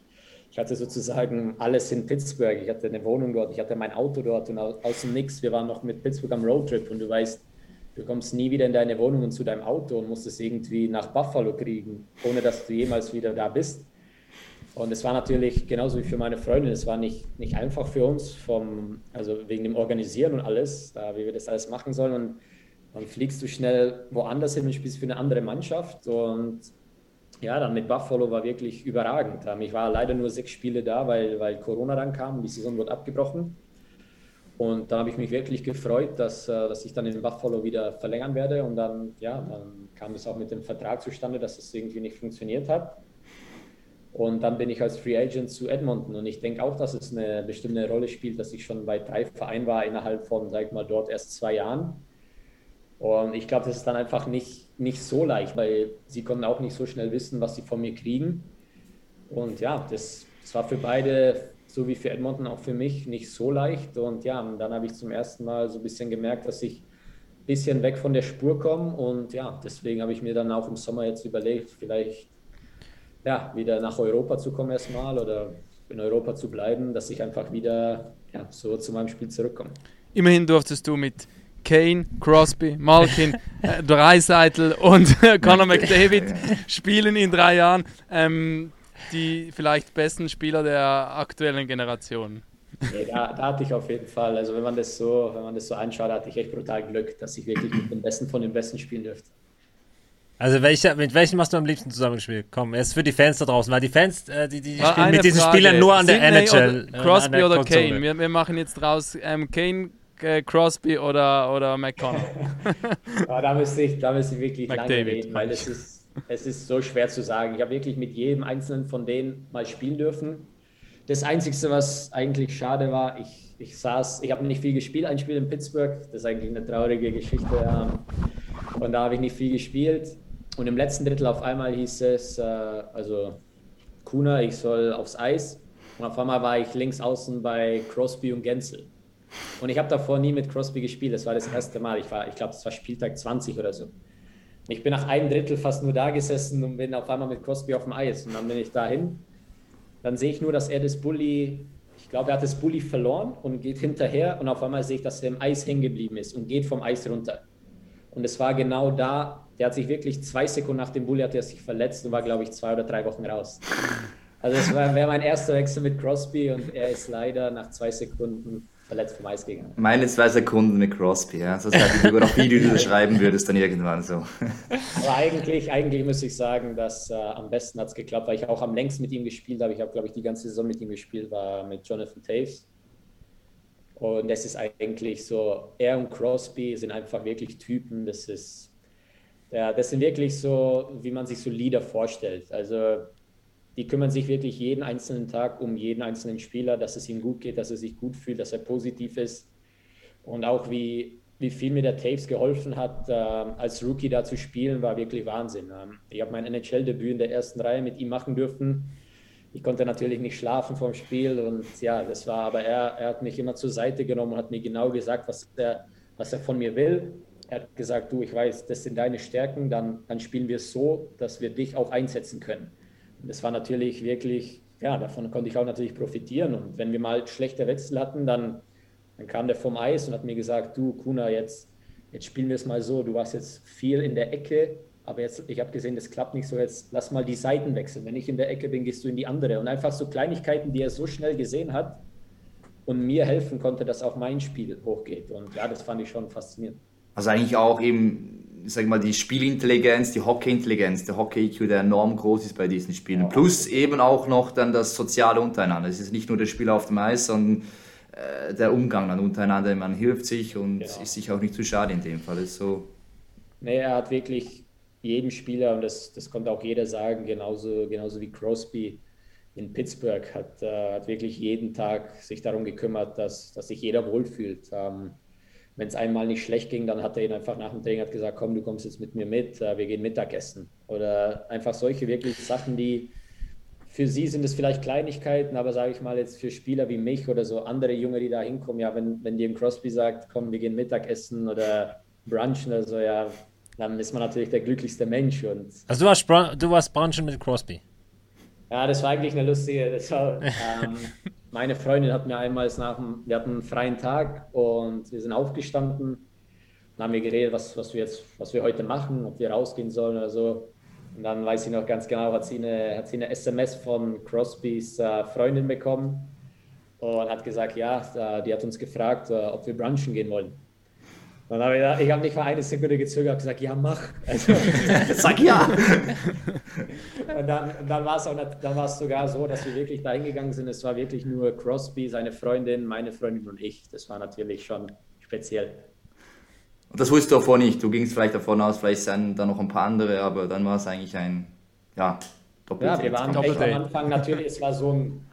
ich hatte sozusagen alles in Pittsburgh. Ich hatte eine Wohnung dort, ich hatte mein Auto dort und aus dem Nix, wir waren noch mit Pittsburgh am Roadtrip und du weißt, du kommst nie wieder in deine Wohnung und zu deinem Auto und musst es irgendwie nach Buffalo kriegen, ohne dass du jemals wieder da bist. Und es war natürlich genauso wie für meine Freundin, es war nicht, nicht einfach für uns, vom, also wegen dem Organisieren und alles, da, wie wir das alles machen sollen. Und dann fliegst du schnell woanders hin und spielst für eine andere Mannschaft. Und ja, dann mit Buffalo war wirklich überragend. Ähm, ich war leider nur sechs Spiele da, weil, weil Corona dann kam die Saison wurde abgebrochen. Und da habe ich mich wirklich gefreut, dass, äh, dass ich dann in Buffalo wieder verlängern werde. Und dann, ja, dann kam es auch mit dem Vertrag zustande, dass es irgendwie nicht funktioniert hat. Und dann bin ich als Free Agent zu Edmonton. Und ich denke auch, dass es eine bestimmte Rolle spielt, dass ich schon bei drei Vereinen war innerhalb von, sag ich mal, dort erst zwei Jahren. Und ich glaube, das ist dann einfach nicht, nicht so leicht, weil sie konnten auch nicht so schnell wissen, was sie von mir kriegen. Und ja, das, das war für beide, so wie für Edmonton, auch für mich nicht so leicht. Und ja, dann habe ich zum ersten Mal so ein bisschen gemerkt, dass ich ein bisschen weg von der Spur komme. Und ja, deswegen habe ich mir dann auch im Sommer jetzt überlegt, vielleicht ja, wieder nach Europa zu kommen erstmal oder in Europa zu bleiben, dass ich einfach wieder ja, so zu meinem Spiel zurückkomme. Immerhin durftest du mit Kane, Crosby, Malkin, [laughs] äh, Dreiseitel und [laughs] Conor McDavid spielen in drei Jahren ähm, die vielleicht besten Spieler der aktuellen Generation. Nee, da, da, hatte ich auf jeden Fall, also wenn man das so, wenn man das so anschaut, hatte ich echt brutal Glück, dass ich wirklich mit den Besten von den Besten spielen dürfte. Also welcher, mit welchem hast du am liebsten zusammengespielt? Komm, erst für die Fans da draußen, weil die Fans, äh, die, die spielen mit diesen Frage. Spielern nur an der Sydney NHL. Oder Crosby äh, oder Kane? Wir, wir, machen jetzt draus ähm, Kane äh, Crosby oder, oder McConnell? ja, [laughs] da, müsste ich, da müsste ich wirklich McDavid. lange reden, weil es ist, es ist so schwer zu sagen. Ich habe wirklich mit jedem einzelnen von denen mal spielen dürfen. Das Einzige, was eigentlich schade war, ich, ich saß, ich habe nicht viel gespielt, ein Spiel in Pittsburgh, das ist eigentlich eine traurige Geschichte. Ähm, und da habe ich nicht viel gespielt. Und im letzten Drittel auf einmal hieß es, äh, also Kuna, ich soll aufs Eis. Und auf einmal war ich links außen bei Crosby und Gensel. Und ich habe davor nie mit Crosby gespielt. Das war das erste Mal. Ich, ich glaube, das war Spieltag 20 oder so. Ich bin nach einem Drittel fast nur da gesessen und bin auf einmal mit Crosby auf dem Eis. Und dann bin ich dahin. Dann sehe ich nur, dass er das Bulli, ich glaube, er hat das Bulli verloren und geht hinterher. Und auf einmal sehe ich, dass er im Eis hängen geblieben ist und geht vom Eis runter. Und es war genau da, der hat sich wirklich zwei Sekunden nach dem Bulli hat er sich verletzt und war, glaube ich, zwei oder drei Wochen raus. Also es wäre mein erster Wechsel mit Crosby und er ist leider nach zwei Sekunden verletzt vom Eis gegangen. Meine zwei Sekunden mit Crosby, ja. Das heißt, Biografie, die du [laughs] schreiben würdest, dann irgendwann so. Aber eigentlich, eigentlich muss ich sagen, dass äh, am besten hat es geklappt, weil ich auch am längsten mit ihm gespielt habe. Ich habe, glaube ich, die ganze Saison mit ihm gespielt, war mit Jonathan Taves. Und das ist eigentlich so, er und Crosby sind einfach wirklich Typen, das ist, ja, das sind wirklich so, wie man sich so Lieder vorstellt. Also die kümmern sich wirklich jeden einzelnen Tag um jeden einzelnen Spieler, dass es ihm gut geht, dass er sich gut fühlt, dass er positiv ist. Und auch wie, wie viel mir der Taves geholfen hat, äh, als Rookie da zu spielen, war wirklich Wahnsinn. Ähm, ich habe mein NHL-Debüt in der ersten Reihe mit ihm machen dürfen. Ich konnte natürlich nicht schlafen vor dem Spiel und ja, das war, aber er, er hat mich immer zur Seite genommen und hat mir genau gesagt, was er, was er von mir will. Er hat gesagt, du, ich weiß, das sind deine Stärken, dann, dann spielen wir es so, dass wir dich auch einsetzen können das war natürlich wirklich, ja, davon konnte ich auch natürlich profitieren. Und wenn wir mal schlechte Wechsel hatten, dann, dann kam der vom Eis und hat mir gesagt, du Kuna, jetzt, jetzt spielen wir es mal so, du warst jetzt viel in der Ecke, aber jetzt, ich habe gesehen, das klappt nicht so, jetzt lass mal die Seiten wechseln. Wenn ich in der Ecke bin, gehst du in die andere. Und einfach so Kleinigkeiten, die er so schnell gesehen hat und mir helfen konnte, dass auch mein Spiel hochgeht. Und ja, das fand ich schon faszinierend. Also eigentlich auch eben sag mal, die Spielintelligenz, die Hockeyintelligenz, der Hockey-IQ, der enorm groß ist bei diesen Spielen. Plus eben auch noch dann das Soziale untereinander. Es ist nicht nur der Spieler auf dem Eis, sondern äh, der Umgang dann untereinander. Man hilft sich und genau. ist sich auch nicht zu schade in dem Fall. ist so. Nee, er hat wirklich jedem Spieler, und das, das konnte auch jeder sagen, genauso, genauso wie Crosby in Pittsburgh, hat, äh, hat wirklich jeden Tag sich darum gekümmert, dass, dass sich jeder wohlfühlt. Ähm, wenn es einmal nicht schlecht ging, dann hat er ihn einfach nach dem Training gesagt, komm, du kommst jetzt mit mir mit, äh, wir gehen Mittagessen. Oder einfach solche wirklich Sachen, die für sie sind es vielleicht Kleinigkeiten, aber sage ich mal jetzt für Spieler wie mich oder so andere Junge, die da hinkommen, ja, wenn, wenn dem Crosby sagt, komm, wir gehen Mittagessen oder brunchen oder so, ja, dann ist man natürlich der glücklichste Mensch. Und also du warst, du warst brunchen mit Crosby? Ja, das war eigentlich eine lustige, das war, [laughs] ähm, meine Freundin hat mir einmal nach dem, wir hatten einen freien Tag und wir sind aufgestanden und haben wir geredet, was, was wir jetzt, was wir heute machen, ob wir rausgehen sollen oder so. Und dann weiß ich noch ganz genau, hat sie eine, hat sie eine SMS von Crosbys äh, Freundin bekommen und hat gesagt, ja, die hat uns gefragt, äh, ob wir brunchen gehen wollen. Dann habe ich, ich habe nicht mal eine Sekunde gezögert, und gesagt, ja, mach. Also, [laughs] Sag ja. [laughs] und dann, dann war es auch, dann war es sogar so, dass wir wirklich dahin gegangen sind. Es war wirklich nur Crosby, seine Freundin, meine Freundin und ich. Das war natürlich schon speziell. Und das wusstest du davor nicht. Du gingst vielleicht davon aus, vielleicht sind da noch ein paar andere, aber dann war es eigentlich ein, ja, Doppeldate. Ja, wir waren echt am Anfang natürlich, es war so ein,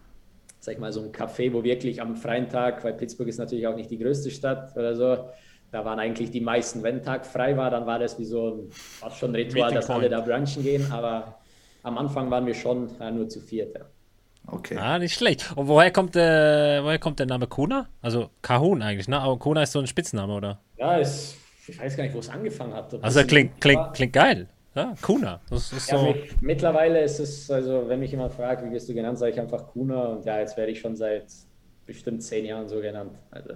sag ich mal, so ein Café, wo wirklich am freien Tag, weil Pittsburgh ist natürlich auch nicht die größte Stadt oder so, da waren eigentlich die meisten, wenn Tag frei war, dann war das wie so ein, fast schon ein Ritual, dass alle da brunchen gehen, aber am Anfang waren wir schon ja, nur zu viert. Ja. Okay. Ah, nicht schlecht. Und woher kommt, der, woher kommt der Name Kuna? Also Kahun eigentlich, ne? Aber Kuna ist so ein Spitzname, oder? Ja, es, ich weiß gar nicht, wo es angefangen hat. Also klingt, klingt, klingt geil. Ja, Kuna. Das ist ja, so. mittlerweile ist es, also wenn mich jemand fragt, wie wirst du genannt, sage ich einfach Kuna und ja, jetzt werde ich schon seit bestimmt zehn Jahren so genannt. Also.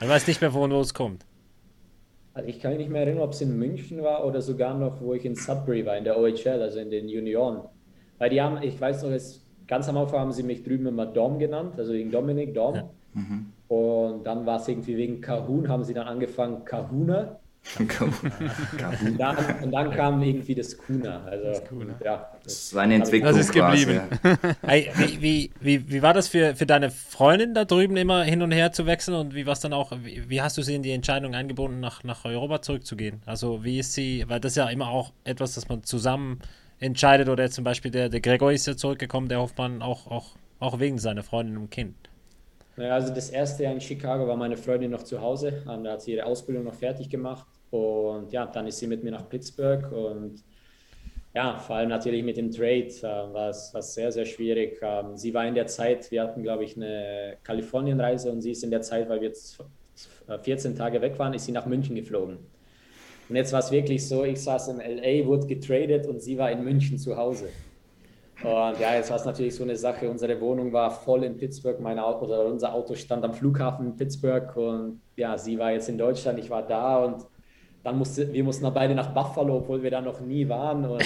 Man weiß nicht mehr, wo es kommt. Also ich kann mich nicht mehr erinnern, ob es in München war oder sogar noch, wo ich in Sudbury war, in der OHL, also in den Junioren. Weil die haben, ich weiß noch, es, ganz am Anfang haben sie mich drüben immer Dom genannt, also wegen Dominik, Dom. Ja. Mhm. Und dann war es irgendwie wegen Kahun, haben sie dann angefangen Kahuna. Und, dann, und dann kam irgendwie das Kuna. Also, das Kuna. Ja, das war eine Entwicklung. Das ist geblieben. [laughs] Hey, wie, wie, wie, wie war das für, für deine Freundin da drüben immer hin und her zu wechseln und wie war dann auch, wie, wie, hast du sie in die Entscheidung eingebunden, nach, nach Europa zurückzugehen? Also wie ist sie, weil das ist ja immer auch etwas, das man zusammen entscheidet oder zum Beispiel der, der Gregor ist ja zurückgekommen, der Hoffmann auch, auch, auch wegen seiner Freundin und Kind. Naja, also das erste Jahr in Chicago war meine Freundin noch zu Hause. Da hat sie ihre Ausbildung noch fertig gemacht. Und ja, dann ist sie mit mir nach Pittsburgh und ja, vor allem natürlich mit dem Trade äh, war es sehr, sehr schwierig. Ähm, sie war in der Zeit, wir hatten, glaube ich, eine Kalifornienreise und sie ist in der Zeit, weil wir jetzt 14 Tage weg waren, ist sie nach München geflogen. Und jetzt war es wirklich so, ich saß in LA, wurde getradet und sie war in München zu Hause. Und ja, jetzt war es natürlich so eine Sache. Unsere Wohnung war voll in Pittsburgh, mein Auto, oder unser Auto stand am Flughafen in Pittsburgh und ja, sie war jetzt in Deutschland, ich war da und dann musste, wir mussten dann beide nach Buffalo, obwohl wir da noch nie waren. Und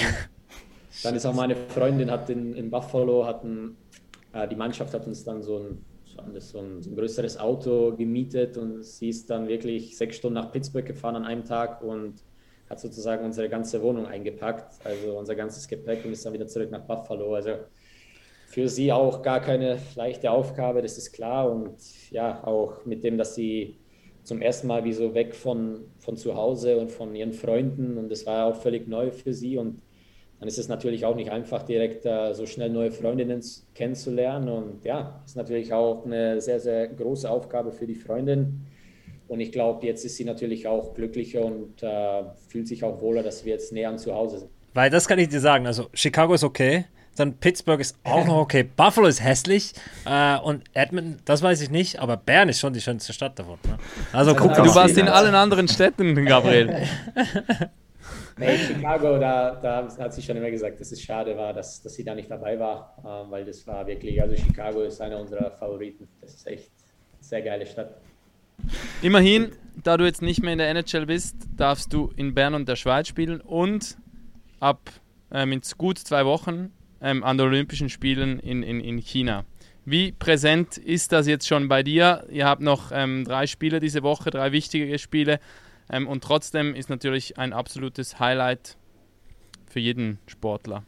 [laughs] dann ist auch meine Freundin hat in, in Buffalo, hatten, äh, die Mannschaft hat uns dann so ein, so ein, so ein größeres Auto gemietet und sie ist dann wirklich sechs Stunden nach Pittsburgh gefahren an einem Tag und hat sozusagen unsere ganze Wohnung eingepackt, also unser ganzes Gepäck und ist dann wieder zurück nach Buffalo. Also für sie auch gar keine leichte Aufgabe, das ist klar. Und ja, auch mit dem, dass sie zum ersten Mal wie so weg von, von zu Hause und von ihren Freunden. Und das war auch völlig neu für sie. Und dann ist es natürlich auch nicht einfach, direkt uh, so schnell neue Freundinnen kennenzulernen. Und ja, ist natürlich auch eine sehr, sehr große Aufgabe für die Freundin. Und ich glaube, jetzt ist sie natürlich auch glücklicher und uh, fühlt sich auch wohler, dass wir jetzt näher an zu Hause sind. Weil das kann ich dir sagen, also Chicago ist okay, dann Pittsburgh ist auch noch okay. [laughs] Buffalo ist hässlich. Äh, und Edmonton, das weiß ich nicht, aber Bern ist schon die schönste Stadt davon. Ne? Also guck Du warst in allen anderen Städten, Gabriel. [laughs] nee, Chicago, da, da hat sie schon immer gesagt, dass es schade war, dass, dass sie da nicht dabei war, äh, weil das war wirklich, also Chicago ist einer unserer Favoriten. Das ist echt eine sehr geile Stadt. Immerhin, da du jetzt nicht mehr in der NHL bist, darfst du in Bern und der Schweiz spielen und ab ähm, in gut zwei Wochen ähm, an den Olympischen Spielen in, in, in China. Wie präsent ist das jetzt schon bei dir? Ihr habt noch ähm, drei Spiele diese Woche, drei wichtige Spiele. Ähm, und trotzdem ist natürlich ein absolutes Highlight für jeden Sportler.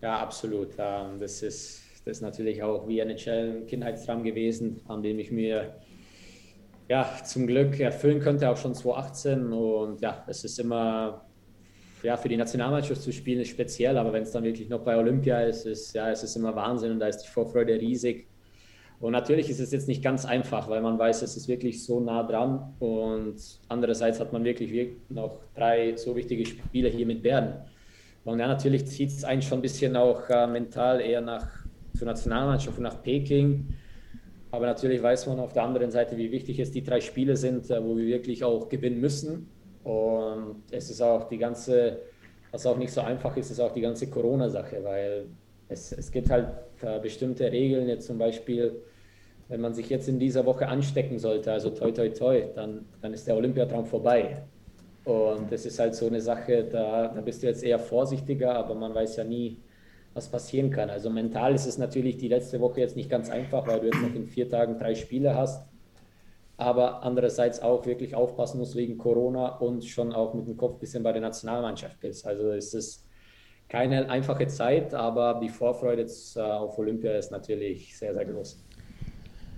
Ja, absolut. Ähm, das, ist, das ist natürlich auch wie ein Kindheitstraum gewesen, an dem ich mir ja, zum Glück erfüllen könnte, auch schon 2018. Und ja, es ist immer ja, für die Nationalmannschaft zu spielen ist speziell, aber wenn es dann wirklich noch bei Olympia ist, ist ja, es ist immer Wahnsinn und da ist die Vorfreude riesig. Und natürlich ist es jetzt nicht ganz einfach, weil man weiß, es ist wirklich so nah dran und andererseits hat man wirklich noch drei so wichtige Spiele hier mit Bern. Und ja, natürlich zieht es einen schon ein bisschen auch äh, mental eher nach zur Nationalmannschaft und nach Peking. Aber natürlich weiß man auf der anderen Seite, wie wichtig es die drei Spiele sind, äh, wo wir wirklich auch gewinnen müssen. Und es ist auch die ganze, was auch nicht so einfach ist, ist auch die ganze Corona-Sache, weil es, es gibt halt bestimmte Regeln, jetzt zum Beispiel, wenn man sich jetzt in dieser Woche anstecken sollte, also toi toi toi, dann, dann ist der Olympiatraum vorbei. Und das ist halt so eine Sache, da, da bist du jetzt eher vorsichtiger, aber man weiß ja nie, was passieren kann. Also mental ist es natürlich die letzte Woche jetzt nicht ganz einfach, weil du jetzt noch in vier Tagen drei Spiele hast aber andererseits auch wirklich aufpassen muss wegen Corona und schon auch mit dem Kopf ein bisschen bei der Nationalmannschaft bist. Also es ist keine einfache Zeit, aber die Vorfreude äh, auf Olympia ist natürlich sehr, sehr groß.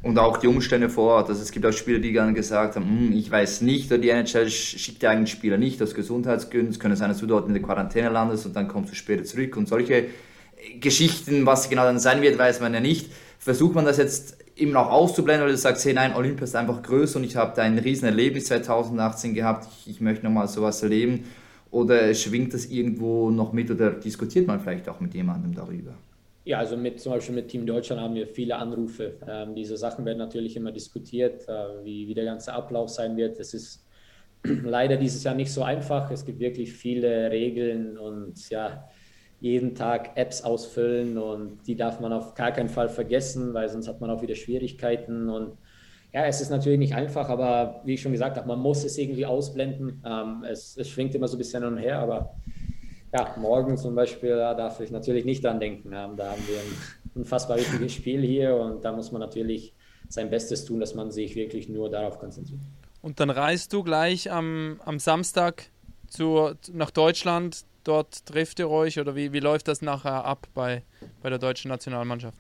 Und auch die Umstände vor Ort. Also es gibt auch Spieler, die gerne gesagt haben, hm, ich weiß nicht, oder die NHL schickt die eigenen Spieler nicht aus Gesundheitsgründen. Es könnte sein, dass du dort in der Quarantäne landest und dann kommst du später zurück. Und solche Geschichten, was genau dann sein wird, weiß man ja nicht. Versucht man das jetzt eben auch auszublenden, weil du sagst, hey nein, Olympia ist einfach größer und ich habe da ein riesen Erlebnis 2018 gehabt, ich, ich möchte nochmal sowas erleben. Oder schwingt das irgendwo noch mit oder diskutiert man vielleicht auch mit jemandem darüber? Ja, also mit zum Beispiel mit Team Deutschland haben wir viele Anrufe. Ähm, diese Sachen werden natürlich immer diskutiert, äh, wie, wie der ganze Ablauf sein wird. Es ist [clears throat] leider dieses Jahr nicht so einfach. Es gibt wirklich viele Regeln und ja, jeden Tag Apps ausfüllen und die darf man auf gar keinen Fall vergessen, weil sonst hat man auch wieder Schwierigkeiten und ja, es ist natürlich nicht einfach, aber wie ich schon gesagt habe, man muss es irgendwie ausblenden. Ähm, es, es, schwingt immer so ein bisschen hin und her, aber ja, morgen zum Beispiel da darf ich natürlich nicht dran denken. Ähm, da haben wir ein unfassbar wichtiges Spiel hier und da muss man natürlich sein Bestes tun, dass man sich wirklich nur darauf konzentriert. Und dann reist du gleich am, am Samstag zu, nach Deutschland dort trifft ihr euch oder wie, wie läuft das nachher ab bei, bei der deutschen Nationalmannschaft?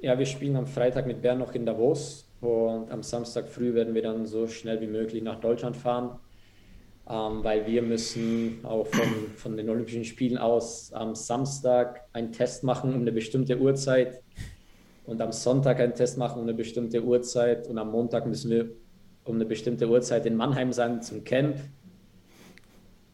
Ja, wir spielen am Freitag mit Bern noch in Davos und am Samstag früh werden wir dann so schnell wie möglich nach Deutschland fahren, ähm, weil wir müssen auch von, von den Olympischen Spielen aus am Samstag einen Test machen um eine bestimmte Uhrzeit und am Sonntag einen Test machen um eine bestimmte Uhrzeit und am Montag müssen wir um eine bestimmte Uhrzeit in Mannheim sein zum Camp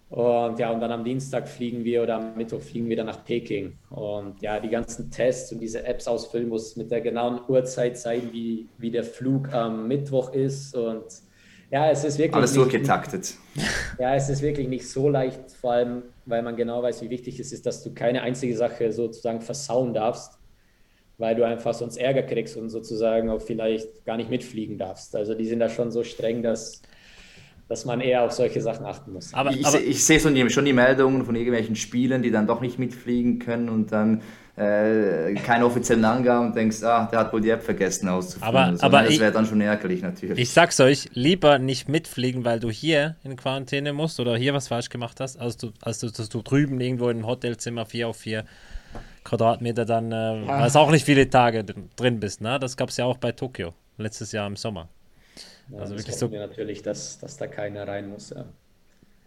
Und ja, und dann am Dienstag fliegen wir oder am Mittwoch fliegen wir dann nach Peking. Und ja, die ganzen Tests und diese Apps ausfüllen muss mit der genauen Uhrzeit zeigen, wie, wie der Flug am Mittwoch ist. Und ja, es ist wirklich. Alles durchgetaktet. [laughs] Ja, es ist wirklich nicht so leicht, vor allem, weil man genau weiß, wie wichtig es ist, dass du keine einzige Sache sozusagen versauen darfst, weil du einfach sonst Ärger kriegst und sozusagen auch vielleicht gar nicht mitfliegen darfst. Also die sind da schon so streng, dass dass man eher auf solche Sachen achten muss. Aber, ich, aber, ich sehe schon die, schon die Meldungen von irgendwelchen Spielen, die dann doch nicht mitfliegen können und dann äh, keine offiziellen Angaben und denkst, ah, der hat wohl die App vergessen auszufüllen. Aber, aber das wäre dann schon ärgerlich natürlich. Ich sag's euch, lieber nicht mitfliegen, weil du hier in Quarantäne musst oder hier was falsch gemacht hast, als du, als du, dass du drüben irgendwo in einem Hotelzimmer 4 auf 4 Quadratmeter dann, äh, ja. also auch nicht viele Tage drin bist. Ne? Das gab's ja auch bei Tokio letztes Jahr im Sommer. Ja, also wirklich so. Wir natürlich, dass, dass da keiner rein muss. Ja.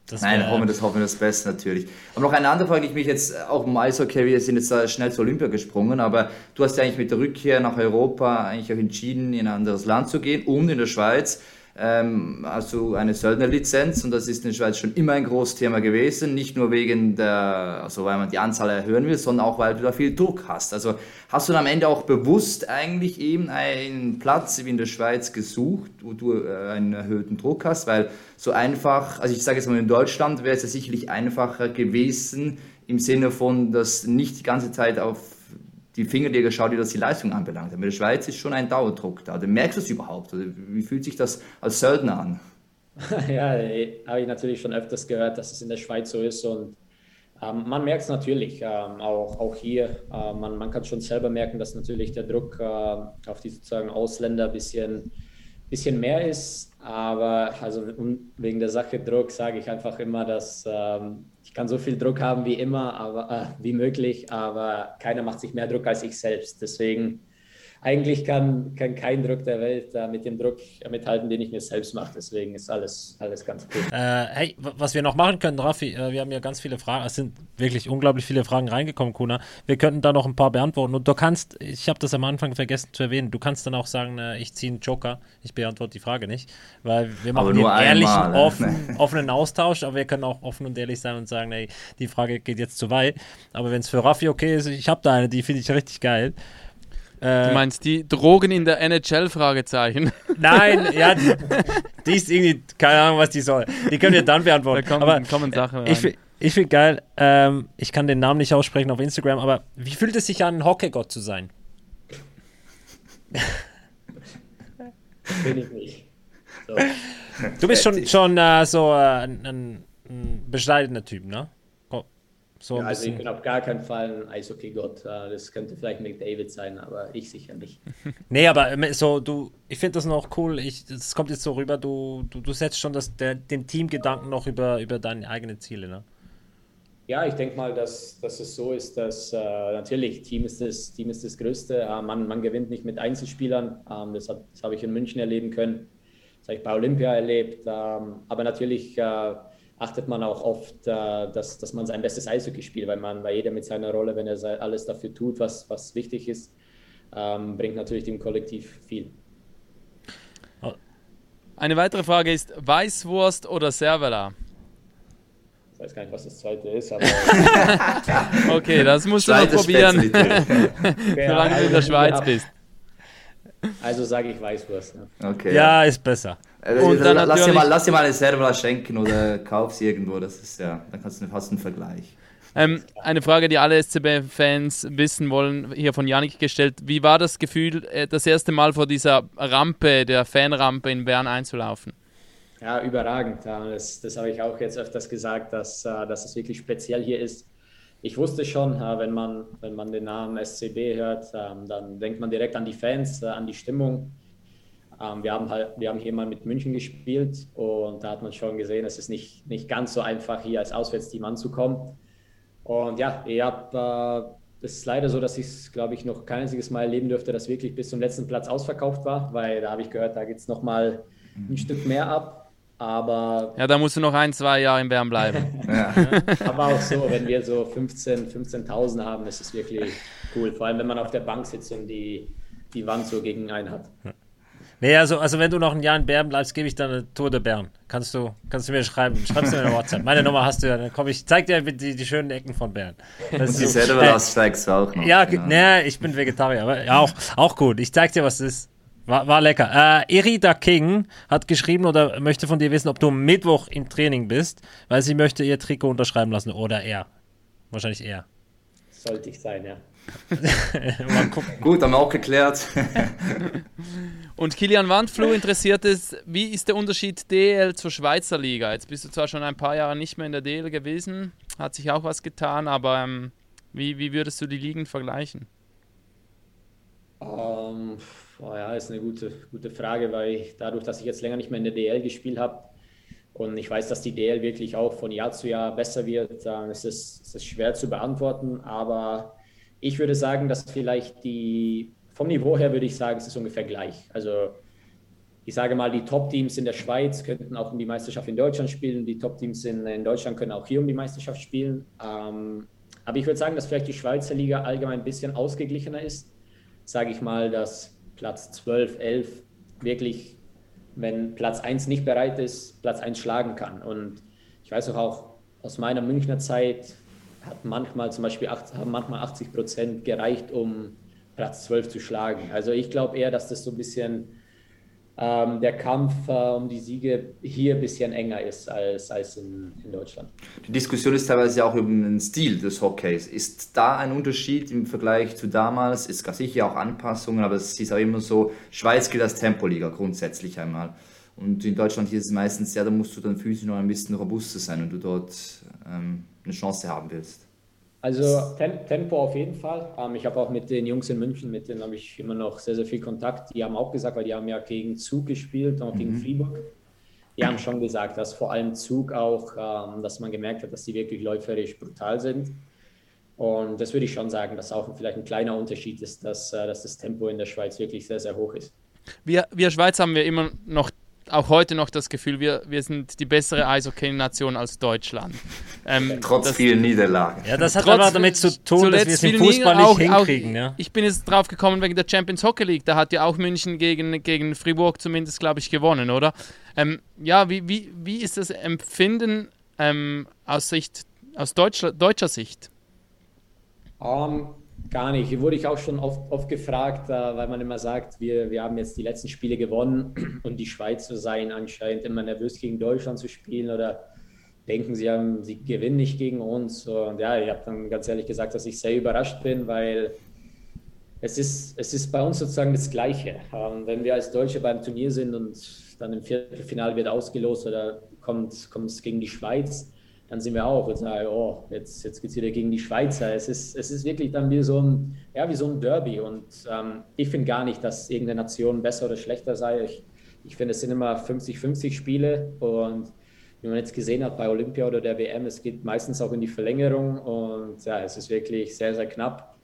Das Nein, hoffen wir das, hoffen wir das Beste natürlich. Aber noch eine andere Frage, die ich mich jetzt auch im Eishockey, wir sind jetzt schnell zu Olympia gesprungen, aber du hast ja eigentlich mit der Rückkehr nach Europa eigentlich auch entschieden, in ein anderes Land zu gehen und in der Schweiz ähm, also eine Söldnerlizenz und das ist in der Schweiz schon immer ein großes Thema gewesen, nicht nur wegen der, also weil man die Anzahl erhöhen will, sondern auch weil du da viel Druck hast. Also hast du dann am Ende auch bewusst eigentlich eben einen Platz wie in der Schweiz gesucht, wo du äh, einen erhöhten Druck hast, weil so einfach, also ich sage jetzt mal in Deutschland wäre es ja sicherlich einfacher gewesen im Sinne von, dass nicht die ganze Zeit auf die Finger dir geschaut, wie das die Leistung anbelangt. Aber in der Schweiz ist schon ein Dauerdruck da. Merkst du es überhaupt? Oder wie fühlt sich das als Söldner an? [laughs] ja, habe ich natürlich schon öfters gehört, dass es in der Schweiz so ist. Und ähm, man merkt es natürlich, ähm, auch, auch hier. Äh, man, man kann schon selber merken, dass natürlich der Druck äh, auf die sozusagen Ausländer ein bisschen, bisschen mehr ist. Aber also wegen der Sache Druck sage ich einfach immer, dass ähm, ich kann so viel Druck haben wie immer, aber äh, wie möglich, aber keiner macht sich mehr Druck als ich selbst. Deswegen eigentlich kann, kann kein Druck der Welt äh, mit dem Druck mithalten, den ich mir selbst mache. Deswegen ist alles, alles ganz gut. Äh, hey, was wir noch machen können, Raffi, äh, wir haben ja ganz viele Fragen, es sind wirklich unglaublich viele Fragen reingekommen, Kuna. Wir könnten da noch ein paar beantworten und du kannst, ich habe das am Anfang vergessen zu erwähnen, du kannst dann auch sagen, äh, ich ziehe einen Joker, ich beantworte die Frage nicht, weil wir machen einen ehrlichen, einmal, ne? offen, [laughs] offenen Austausch, aber wir können auch offen und ehrlich sein und sagen, ey, die Frage geht jetzt zu weit. Aber wenn es für Raffi okay ist, ich habe da eine, die finde ich richtig geil. Äh, du meinst die Drogen in der NHL? Fragezeichen. [laughs] Nein, ja, die, die, ist irgendwie, keine Ahnung, was die soll. Die können wir dann beantworten. Da kommen, aber kommen Sachen rein. Ich, ich finde geil, ähm, ich kann den Namen nicht aussprechen auf Instagram, aber wie fühlt es sich an, Hockeygott zu sein? [laughs] Bin ich nicht. So. Du bist schon, schon äh, so äh, ein, ein bescheidener Typ, ne? So ja, also ich bin auf gar keinen Fall ein Eishockey-Gott. Das könnte vielleicht McDavid sein, aber ich sicher nicht. [laughs] nee, aber ähm, so, du, ich finde das noch cool. Es kommt jetzt so rüber, du, du, du setzt schon das, der, den Teamgedanken noch über, über deine eigenen Ziele, ne? Ja, ich denke mal, dass, dass es so ist, dass äh, natürlich Team ist das, Team ist das Größte. Äh, man, man gewinnt nicht mit Einzelspielern. Ähm, das, das habe ich in München erleben können. Das habe ich bei Olympia erlebt. Ähm, aber natürlich äh, achtet man auch oft, äh, dass, dass man sein bestes Eishockey spielt, weil man bei jeder mit seiner Rolle, wenn er alles dafür tut, was, was wichtig ist, ähm, bringt natürlich dem Kollektiv viel. Eine weitere Frage ist: Weißwurst oder Servela? Ich weiß gar nicht, was das zweite ist, aber. [laughs] okay, das musst du noch probieren, [laughs] solange du in der Schweiz bist. Also sage ich Weißwurst. Ne? Okay, ja, ist besser. Also, und dann lass, dir mal, lass dir mal eine Servola schenken oder [laughs] kauf sie irgendwo. Das ist ja, dann kannst du fast einen Vergleich. Ähm, eine Frage, die alle SCB-Fans wissen wollen, hier von Janik gestellt. Wie war das Gefühl, äh, das erste Mal vor dieser Rampe, der Fanrampe in Bern einzulaufen? Ja, überragend. Das, das habe ich auch jetzt öfters gesagt, dass, äh, dass es wirklich speziell hier ist. Ich wusste schon, äh, wenn man, wenn man den Namen SCB hört, ähm, dann denkt man direkt an die Fans, an die Stimmung. Ähm, wir, haben halt, wir haben hier mal mit München gespielt und da hat man schon gesehen, es ist nicht, nicht ganz so einfach, hier als Auswärtsteam anzukommen. Und ja, ich habe, äh, es ist leider so, dass ich es, glaube ich, noch kein einziges Mal erleben dürfte, dass wirklich bis zum letzten Platz ausverkauft war, weil da habe ich gehört, da geht es nochmal ein Stück mehr ab. Aber. Ja, da musst du noch ein, zwei Jahre in Bern bleiben. [laughs] ja. Aber auch so, wenn wir so 15.000 15 haben, ist es wirklich cool. Vor allem, wenn man auf der Bank sitzt und die, die Wand so gegen einen hat. Nee, also, also wenn du noch ein Jahr in Bern bleibst, gebe ich dann eine Tour de Bern. Kannst du, kannst du mir schreiben. Schreibst du mir eine WhatsApp. Meine Nummer hast du ja. Dann komm ich, zeig dir die, die schönen Ecken von Bern. Das Und die so, selber äh, steigst du auch noch. Ja, genau. nee, ich bin Vegetarier, aber ja, auch, auch gut. Ich zeig dir, was es ist. War, war lecker. Äh, Erida King hat geschrieben oder möchte von dir wissen, ob du Mittwoch im Training bist, weil sie möchte ihr Trikot unterschreiben lassen. Oder er. Wahrscheinlich er. Sollte ich sein, ja. [laughs] Gut, haben wir auch geklärt. [laughs] Und Kilian Wandfluh interessiert es, wie ist der Unterschied DL zur Schweizer Liga? Jetzt bist du zwar schon ein paar Jahre nicht mehr in der DL gewesen, hat sich auch was getan, aber ähm, wie, wie würdest du die Ligen vergleichen? Um, ähm, oh ja, ist eine gute, gute Frage, weil dadurch, dass ich jetzt länger nicht mehr in der DL gespielt habe und ich weiß, dass die DL wirklich auch von Jahr zu Jahr besser wird, dann ist es, ist es schwer zu beantworten, aber ich würde sagen, dass vielleicht die, vom Niveau her würde ich sagen, es ist ungefähr gleich. Also ich sage mal, die Top-Teams in der Schweiz könnten auch um die Meisterschaft in Deutschland spielen, die Top-Teams in, in, Deutschland können auch hier um die Meisterschaft spielen. Ähm, aber ich würde sagen, dass vielleicht die Schweizer Liga allgemein ein bisschen ausgeglichener ist. Sage ich mal, dass Platz 12, 11 wirklich, wenn Platz 1 nicht bereit ist, Platz 1 schlagen kann. Und ich weiß auch, auch aus meiner Münchner Zeit, hat manchmal zum Beispiel 80, haben manchmal 80 Prozent gereicht, um Platz 12 zu schlagen. Also ich glaube eher, dass das so ein bisschen ähm, der Kampf äh, um die Siege hier ein bisschen enger ist als, als in, in, Deutschland. Die Diskussion ist teilweise auch über den Stil des Hockeys. Ist da ein Unterschied im Vergleich zu damals? Ist gar sicher auch Anpassungen, aber es ist auch immer so, Schweiz gilt als Tempoliga grundsätzlich einmal. Und in Deutschland hier ist es meistens, ja, da musst du dann physisch noch ein bisschen robuster sein, wenn du dort ähm, eine Chance haben willst. Also Tempo auf jeden Fall. Ähm, ich habe auch mit den Jungs in München, mit denen habe ich immer noch sehr, sehr viel Kontakt. Die haben auch gesagt, weil die haben ja gegen Zug gespielt, auch mhm. gegen Fribourg. Die haben schon gesagt, dass vor allem Zug auch, ähm, dass man gemerkt hat, dass die wirklich läuferisch brutal sind. Und das würde ich schon sagen, dass auch vielleicht ein kleiner Unterschied ist, dass, äh, dass das Tempo in der Schweiz wirklich sehr, sehr hoch ist. Wir, wir Schweiz haben wir immer noch auch heute noch das Gefühl, wir, wir sind die bessere Eishockey-Nation als Deutschland. Ähm, [laughs] Trotz das, vielen Niederlagen. Ja, das hat Trotz, aber damit zu tun, dass wir es im Fußball nicht auch, hinkriegen. Auch, ja. Ich bin jetzt drauf gekommen wegen der Champions Hockey League. Da hat ja auch München gegen, gegen Fribourg zumindest, glaube ich, gewonnen, oder? Ähm, ja, wie, wie, wie ist das Empfinden ähm, aus, Sicht, aus deutscher, deutscher Sicht? Um, ähm, Gar nicht. Wurde ich auch schon oft, oft gefragt, äh, weil man immer sagt, wir, wir haben jetzt die letzten Spiele gewonnen [clears throat] und die Schweizer seien anscheinend immer nervös gegen Deutschland zu spielen oder denken, sie, haben, sie gewinnen nicht gegen uns. Und ja, ich habe dann ganz ehrlich gesagt, dass ich sehr überrascht bin, weil es ist, es ist bei uns sozusagen das Gleiche. Ähm, wenn wir als Deutsche beim Turnier sind und dann im Viertelfinale wird ausgelost oder kommt es gegen die Schweiz, dann sind wir auch und sagen, oh, jetzt, jetzt geht es wieder gegen die Schweizer. Es ist, es ist wirklich dann wie so ein, ja, wie so ein Derby. Und ähm, ich finde gar nicht, dass irgendeine Nation besser oder schlechter sei. Ich, ich finde, es sind immer 50-50 Spiele. Und wie man jetzt gesehen hat bei Olympia oder der WM, es geht meistens auch in die Verlängerung. Und ja, es ist wirklich sehr, sehr knapp.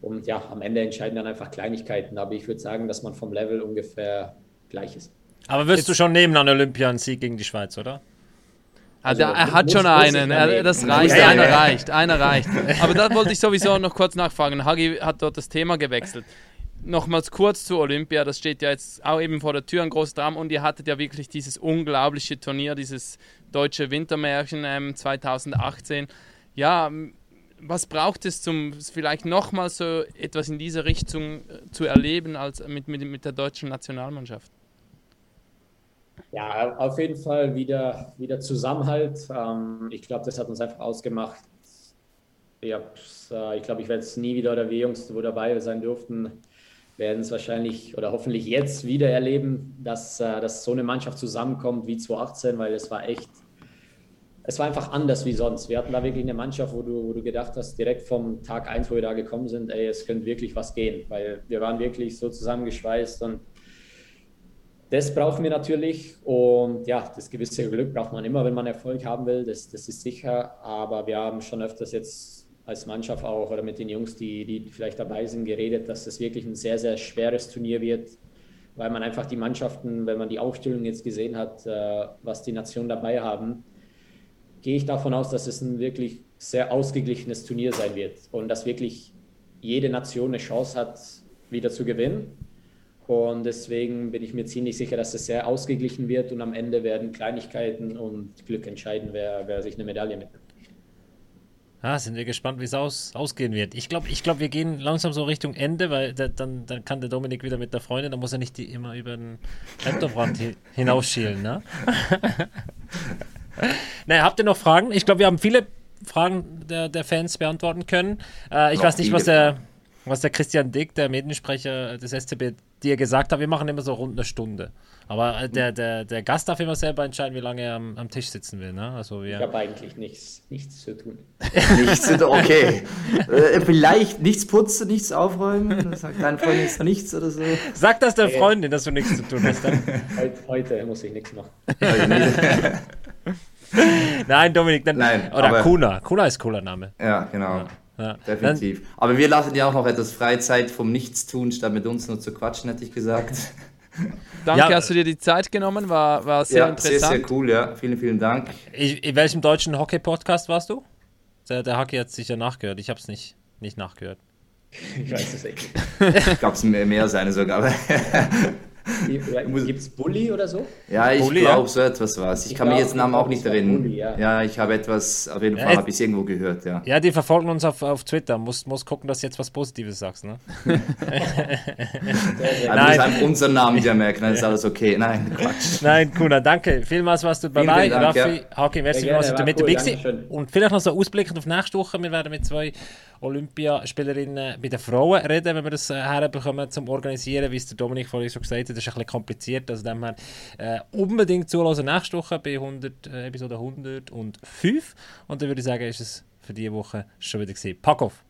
Und ja, am Ende entscheiden dann einfach Kleinigkeiten. Aber ich würde sagen, dass man vom Level ungefähr gleich ist. Aber wirst du schon nehmen an Olympia einen Sieg gegen die Schweiz, oder? Also, also er hat schon einen, er, das reicht, ja, einer ja. reicht, einer reicht. [laughs] Aber da wollte ich sowieso noch kurz nachfragen. Hagi hat dort das Thema gewechselt. Nochmals kurz zu Olympia, das steht ja jetzt auch eben vor der Tür, ein großes Drama. Und ihr hattet ja wirklich dieses unglaubliche Turnier, dieses deutsche Wintermärchen ähm, 2018. Ja, was braucht es, um vielleicht nochmal so etwas in dieser Richtung äh, zu erleben als mit, mit, mit der deutschen Nationalmannschaft? Ja, auf jeden Fall wieder, wieder Zusammenhalt. Ähm, ich glaube, das hat uns einfach ausgemacht. Äh, ich glaube, ich werde es nie wieder oder wir Jungs, wo dabei sein durften, werden es wahrscheinlich oder hoffentlich jetzt wieder erleben, dass, äh, dass so eine Mannschaft zusammenkommt wie 2018, weil es war echt, es war einfach anders wie sonst. Wir hatten da wirklich eine Mannschaft, wo du, wo du gedacht hast, direkt vom Tag 1, wo wir da gekommen sind, ey, es könnte wirklich was gehen, weil wir waren wirklich so zusammengeschweißt und das brauchen wir natürlich und ja, das gewisse Glück braucht man immer, wenn man Erfolg haben will, das, das ist sicher. Aber wir haben schon öfters jetzt als Mannschaft auch oder mit den Jungs, die, die vielleicht dabei sind, geredet, dass das wirklich ein sehr, sehr schweres Turnier wird, weil man einfach die Mannschaften, wenn man die Aufstellung jetzt gesehen hat, äh, was die Nationen dabei haben, gehe ich davon aus, dass es ein wirklich sehr ausgeglichenes Turnier sein wird und dass wirklich jede Nation eine Chance hat, wieder zu gewinnen Und deswegen bin ich mir ziemlich sicher, dass es sehr ausgeglichen wird und am Ende werden Kleinigkeiten und Glück entscheiden, wer, wer sich eine Medaille mitnimmt. Ja, sind wir gespannt, wie es aus, ausgehen wird. Ich glaube, ich glaub, wir gehen langsam so Richtung Ende, weil da, dann, dann kann der Dominik wieder mit der Freundin, da muss er nicht die immer über den Laptoprand hi hinausschielen. Ne? [laughs] naja, habt ihr noch Fragen? Ich glaube, wir haben viele Fragen der, der Fans beantworten können. Äh, ich noch weiß nicht, was der, was der Christian Dick, der Mediensprecher des SCB, dir gesagt hat. Wir machen immer so rund eine Stunde. Aber äh, der, der, der Gast darf immer selber entscheiden, wie lange er am, am Tisch sitzen will. Ne? Also wir ich habe eigentlich nichts, nichts zu tun. [laughs] nichts zu tun, okay. äh, vielleicht nichts putzen, nichts aufräumen. Sagt deine Freundin jetzt nichts oder so. Sag das der Freundin, dass du nichts zu tun hast. Heute, heute, muss ich nichts machen. [laughs] Nein, Dominik, dann, Nein, oder aber, Kuna. Kuna ist cooler Name. Ja, genau. Ja. Ja. Definitiv. Dann, aber wir lassen ja auch noch etwas Freizeit vom Nichtstun, statt mit uns nur zu quatschen, hätte ich gesagt. [laughs] Danke, ja. hast du dir die Zeit genommen, war, war sehr ja, interessant. Sehr, sehr cool, ja. Vielen, vielen Dank. Ich, in welchem deutschen Hockey-Podcast warst du? Der, der Hockey hat sicher nachgehört. Ich habe es nicht, nicht nachgehört. Ich weiß es echt nicht. ich glaube, es mehr, mehr seine sogar. [laughs] Gibt es Bully oder so? Ja, ich glaube, ja. so etwas war es. Ich, ich, kann mich jetzt Namen auch nicht erinnern. ja. ja. ich habe etwas, auf jeden Fall ja, habe ich es irgendwo gehört, ja. Ja, die verfolgen uns auf, auf Twitter. Muss, muss gucken, dass du jetzt was Positives sagst, ne? [laughs] Nein. einfach unseren Namen dir merken, dann ist alles okay. Nein, Quatsch. [laughs] Nein, Kuna, danke. Vielmals warst du dabei. Dank, Raffi, ja. Haki, merci vielmals, dass du mit dabei. Und vielleicht noch so ausblickend auf nächste Woche. Wir werden mit zwei Olympiaspielerinnen bei den Frauen reden, wenn wir das äh, herbekommen zum Organisieren, wie es der Dominik vorhin schon gesagt hat. Das ist ein bisschen kompliziert, also dem her äh, unbedingt zuhören nächste Woche bei 100, äh, Episode 105 und dann würde ich sagen, ist es für diese Woche schon wieder gesehen. Pack auf!